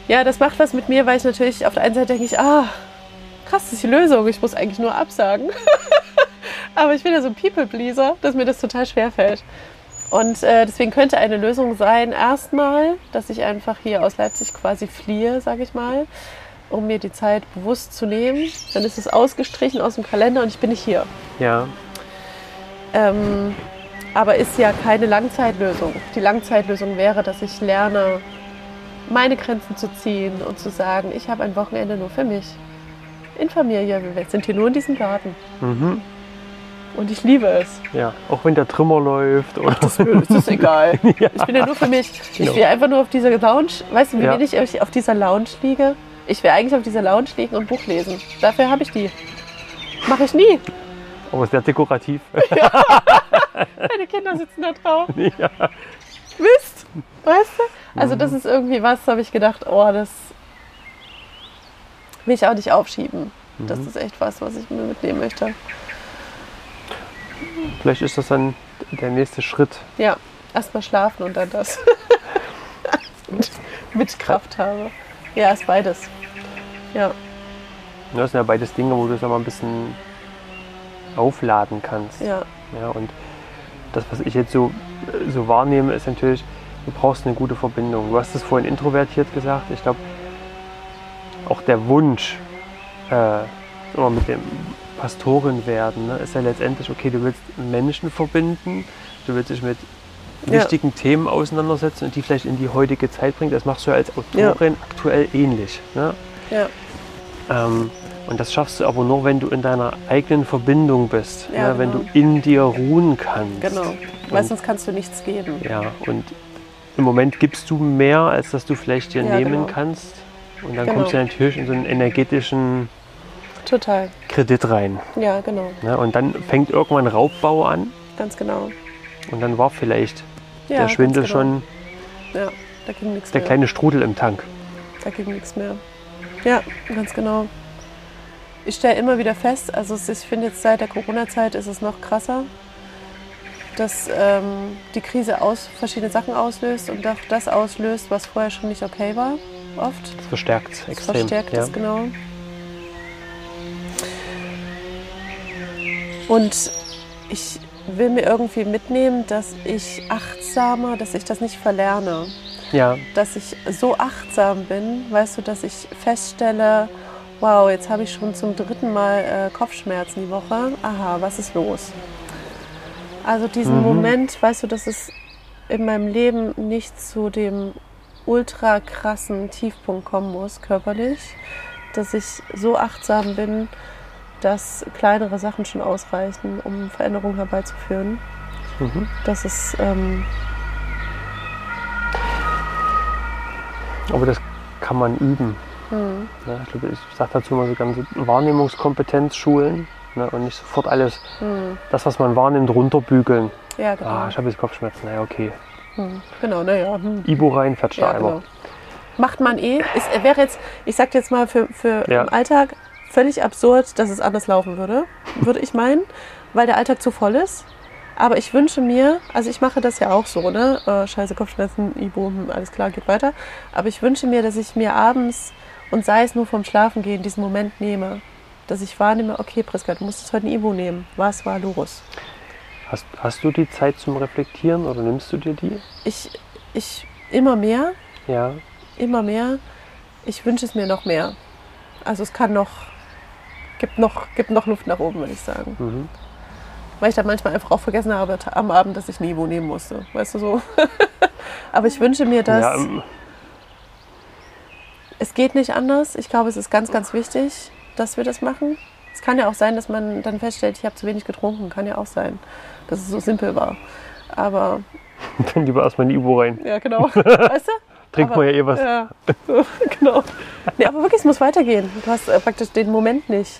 ja, das macht was mit mir, weil ich natürlich auf der einen Seite denke ich, ah, krass, das ist die Lösung, ich muss eigentlich nur absagen. Aber ich bin ja so ein People-Pleaser, dass mir das total schwer fällt. Und äh, deswegen könnte eine Lösung sein, erstmal, dass ich einfach hier aus Leipzig quasi fliehe, sage ich mal, um mir die Zeit bewusst zu nehmen. Dann ist es ausgestrichen aus dem Kalender und ich bin nicht hier. Ja, Ähm, aber ist ja keine Langzeitlösung. Die Langzeitlösung wäre, dass ich lerne, meine Grenzen zu ziehen und zu sagen, ich habe ein Wochenende nur für mich. In Familie. Wir sind hier nur in diesem Garten. mhm. Und ich liebe es. ja. Auch wenn der Trimmer läuft. Oder Das ist egal. Ja. Ich bin ja nur für mich. Genau. Ich will einfach nur auf dieser Lounge, weißt du, wie Ja. wenig ich auf dieser Lounge liege? Ich will eigentlich auf dieser Lounge liegen und Buch lesen. Dafür habe ich die. Mache ich nie. Aber sehr dekorativ. Meine Kinder sitzen da drauf. ja. Mist. Weißt du? Also das ist irgendwie was, habe ich gedacht, oh, das will ich auch nicht aufschieben. Das ist echt was, was ich mir mitnehmen möchte. Vielleicht ist das dann der nächste Schritt. Ja, erstmal schlafen und dann das. mit Kraft habe. Ja, ist beides. Ja, Das sind ja beides Dinge, wo du es aber ein bisschen aufladen kannst. ja. Ja, und das, was ich jetzt so, so wahrnehme, ist natürlich, du brauchst eine gute Verbindung. Du hast es vorhin introvertiert gesagt. Ich glaube, auch der Wunsch, äh, immer mit dem Pastorin werden, ne, ist ja letztendlich, okay, du willst Menschen verbinden, du willst dich mit wichtigen ja. Themen auseinandersetzen und die vielleicht in die heutige Zeit bringen. Das machst du ja als Autorin ja. aktuell ähnlich. Ne? Ja. Ähm, und das schaffst du aber nur, wenn du in deiner eigenen Verbindung bist, ja, ne? wenn genau. du in dir ruhen kannst. Genau, weil sonst kannst du nichts geben. Ja, und im Moment gibst du mehr, als dass du vielleicht dir nehmen genau. kannst. Und dann genau. kommst du natürlich in so einen energetischen Total. Kredit rein. Ja, genau. Ne? Und dann fängt irgendwann Raubbau an. Ganz genau. Und dann war vielleicht ja, der Schwindel genau. schon ja, da ging nichts der mehr. kleine Strudel im Tank. Da ging nichts mehr. Ja, ganz genau. Ich stelle immer wieder fest, also ich finde jetzt seit der Corona-Zeit ist es noch krasser, dass ähm, die Krise aus, verschiedene Sachen auslöst und auch das auslöst, was vorher schon nicht okay war, oft. Das verstärkt es extrem. Verstärkt ja. es, genau. Und ich will mir irgendwie mitnehmen, dass ich achtsamer, dass ich das nicht verlerne. Ja. Dass ich so achtsam bin, weißt du, dass ich feststelle, wow, jetzt habe ich schon zum dritten Mal äh, Kopfschmerzen die Woche. Aha, was ist los? Also diesen mhm. Moment, weißt du, dass es in meinem Leben nicht zu dem ultra krassen Tiefpunkt kommen muss, körperlich, dass ich so achtsam bin, dass kleinere Sachen schon ausreichen, um Veränderungen herbeizuführen. Mhm. Das ist. Ähm Aber das kann man üben. Mhm. Ja, ich, glaube, ich sage dazu mal so ganze Wahrnehmungskompetenz schulen ne, und nicht sofort alles, mhm. das, was man wahrnimmt, runterbügeln. Ja, genau. Ah, ich habe jetzt Kopfschmerzen. Naja, okay. Mhm. Genau, naja. Hm. Ibo rein, fährt ja, genau. Macht man eh. Es wäre jetzt, ich sag jetzt mal für, für ja. im Alltag, völlig absurd, dass es anders laufen würde, würde ich meinen, weil der Alltag zu voll ist. Aber ich wünsche mir, also ich mache das ja auch so, ne? Äh, scheiße, Kopfschmerzen, Ibo, hm, alles klar, geht weiter. Aber ich wünsche mir, dass ich mir abends und sei es nur vom Schlafengehen diesen Moment nehme, dass ich wahrnehme, okay, Priska, du musst heute ein Ibo nehmen. Was war los? Hast, hast du die Zeit zum Reflektieren oder nimmst du dir die? Ich, ich immer mehr. Ja. Immer mehr. Ich wünsche es mir noch mehr. Also es kann noch gibt noch, gibt noch Luft nach oben, würde ich sagen. Mhm. Weil ich dann manchmal einfach auch vergessen habe am Abend, dass ich Niveau nehmen musste. Weißt du so? Aber ich wünsche mir, dass. Ja, ähm. es geht nicht anders. Ich glaube, es ist ganz, ganz wichtig, dass wir das machen. Es kann ja auch sein, dass man dann feststellt, ich habe zu wenig getrunken. Kann ja auch sein, dass es so simpel war. Aber. Dann lieber erstmal in die Ibo rein. Ja, genau. Weißt du? Trinkt man ja eh was. Ja, genau. Nee, aber wirklich, es muss weitergehen. Du hast äh, praktisch den Moment nicht.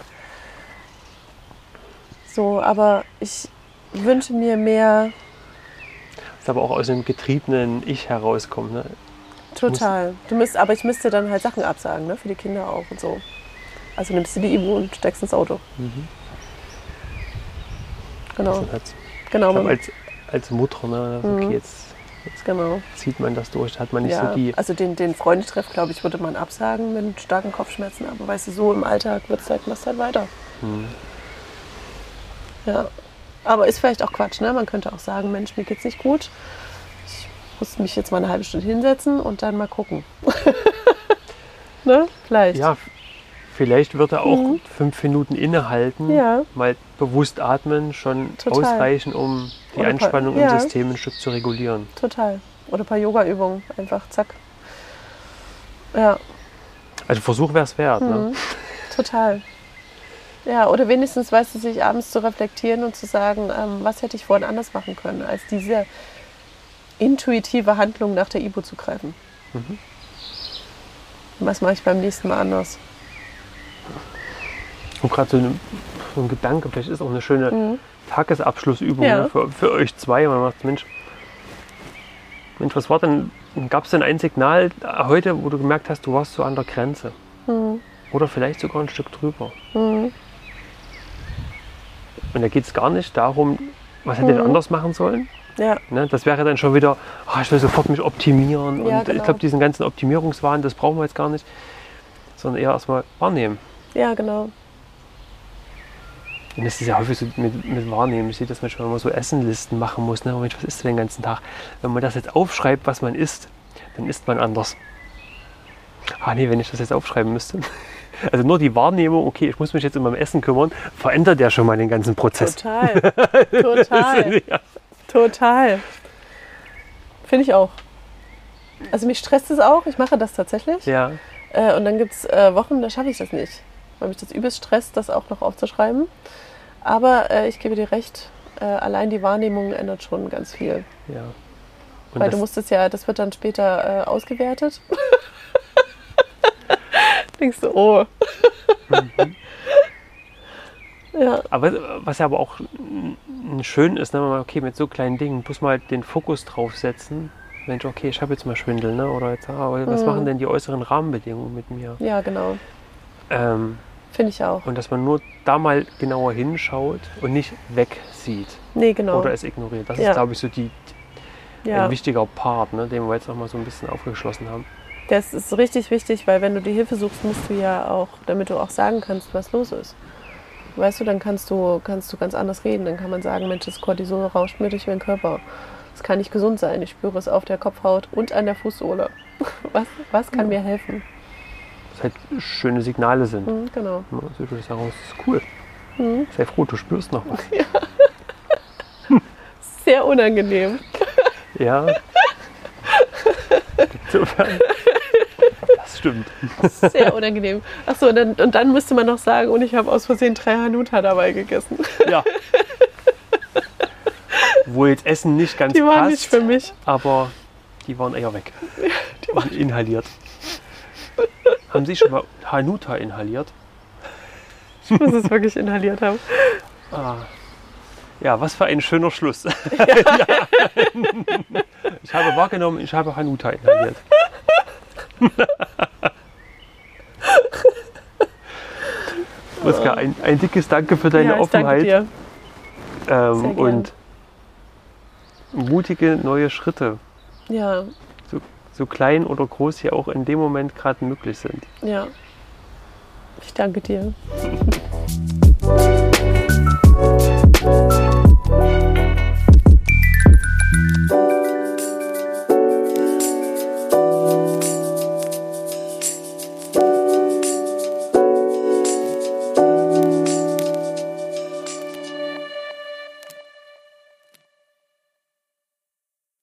So, aber ich wünsche mir mehr. Das aber auch aus dem getriebenen Ich herauskommt, ne? Total. Du müsst, aber ich müsste dann halt Sachen absagen, ne? Für die Kinder auch und so. Also nimmst du die Ibu und steckst ins Auto. Mhm. Genau. Als, genau. als, als Mutter, ne? Also, okay, mhm. jetzt, jetzt genau. zieht man das durch, hat man nicht ja, so die. Also den, den Freundetreff, glaube ich, würde man absagen mit starken Kopfschmerzen, aber weißt du, so im Alltag wird es halt, machst halt weiter. Mhm. Ja. Aber ist vielleicht auch Quatsch, ne? Man könnte auch sagen, Mensch, mir geht's nicht gut. Ich muss mich jetzt mal eine halbe Stunde hinsetzen und dann mal gucken. ne? Vielleicht. Ja, vielleicht wird er auch mhm. fünf Minuten innehalten, ja. mal bewusst atmen, schon Total. ausreichen, um die Oder Anspannung paar, im System ein Stück zu regulieren. Total. Oder ein paar Yoga-Übungen, einfach zack. Ja. Also Versuch wäre es wert, ne? mhm. ne? Total. Ja, oder wenigstens, weißt du, sich abends zu reflektieren und zu sagen, ähm, was hätte ich vorhin anders machen können, als diese intuitive Handlung nach der Ibo zu greifen. Mhm. Was mache ich beim nächsten Mal anders? Und gerade so, so, ein Gedanke, vielleicht ist auch eine schöne mhm. Tagesabschlussübung ja. ne, für, für, euch zwei. Man macht, Mensch, Mensch, was war denn, gab es denn ein Signal heute, wo du gemerkt hast, du warst so an der Grenze? Mhm. Oder vielleicht sogar ein Stück drüber. Mhm. Und da geht es gar nicht darum, was hätte mhm. ich anders machen sollen. Ja. Ne, das wäre dann schon wieder, oh, ich will sofort mich optimieren. Ja, und genau. ich glaube, diesen ganzen Optimierungswahn, das brauchen wir jetzt gar nicht. Sondern eher erstmal wahrnehmen. Ja, genau. Und das ist ja häufig so mit, mit Wahrnehmen. Ich sehe das manchmal, wenn man so Essenlisten machen muss. Ne? Mensch, was isst du den ganzen Tag? Wenn man das jetzt aufschreibt, was man isst, dann isst man anders. Ah nee, wenn ich das jetzt aufschreiben müsste. Also nur die Wahrnehmung, okay, ich muss mich jetzt um mein Essen kümmern, verändert ja schon mal den ganzen Prozess. Total. Total. ja. Total. Finde ich auch. Also mich stresst es auch, ich mache das tatsächlich. ja. Äh, und dann gibt es äh, Wochen, da schaffe ich das nicht. Weil mich das übelst stresst, das auch noch aufzuschreiben. Aber äh, ich gebe dir recht, äh, allein die Wahrnehmung ändert schon ganz viel. ja. Und Weil du musst es ja, das wird dann später äh, ausgewertet. Denkst du, oh. Mhm. ja, aber was ja aber auch schön ist, ne, wenn man, okay, mit so kleinen Dingen muss man halt den Fokus drauf setzen. Mensch, okay, ich habe jetzt mal Schwindel, ne? Oder jetzt, ah, aber was Mhm. machen denn die äußeren Rahmenbedingungen mit mir? ja, genau. Ähm, Finde ich auch. und dass man nur da mal genauer hinschaut und nicht wegsieht Nee, genau. oder es ignoriert. Das Ja. ist, glaube ich, so die, ja. ein wichtiger Part, ne, den wir jetzt noch mal so ein bisschen aufgeschlossen haben. Das ist richtig wichtig, weil wenn du die Hilfe suchst, musst du ja auch, damit du auch sagen kannst, was los ist. Weißt du, dann kannst du, kannst du ganz anders reden. Dann kann man sagen, Mensch, das Cortisol rauscht mir durch meinen Körper. Das kann nicht gesund sein. Ich spüre es auf der Kopfhaut und an der Fußsohle. Was, was kann mir helfen? Das halt schöne Signale sind. Mhm, genau. Ja, das ist cool. Mhm. Sei froh, du spürst noch was. Sehr unangenehm. Ja. Insofern. Stimmt. Sehr unangenehm. Achso, und dann, und dann müsste man noch sagen, und ich habe aus Versehen drei Hanuta dabei gegessen. Ja. Wo jetzt Essen nicht ganz Die waren passt, nicht für mich. aber die waren eher weg. Und inhaliert. Haben Sie schon mal Hanuta inhaliert? Ich muss es wirklich inhaliert haben. Ah. Ja, was für ein schöner Schluss. Ja. Ich habe wahrgenommen, ich habe Hanuta inhaliert. Oskar, ein, ein dickes Danke für deine ja, Offenheit dir. ähm, und mutige neue Schritte, Ja, so klein oder groß sie auch in dem Moment gerade möglich sind. ja. Ich danke dir.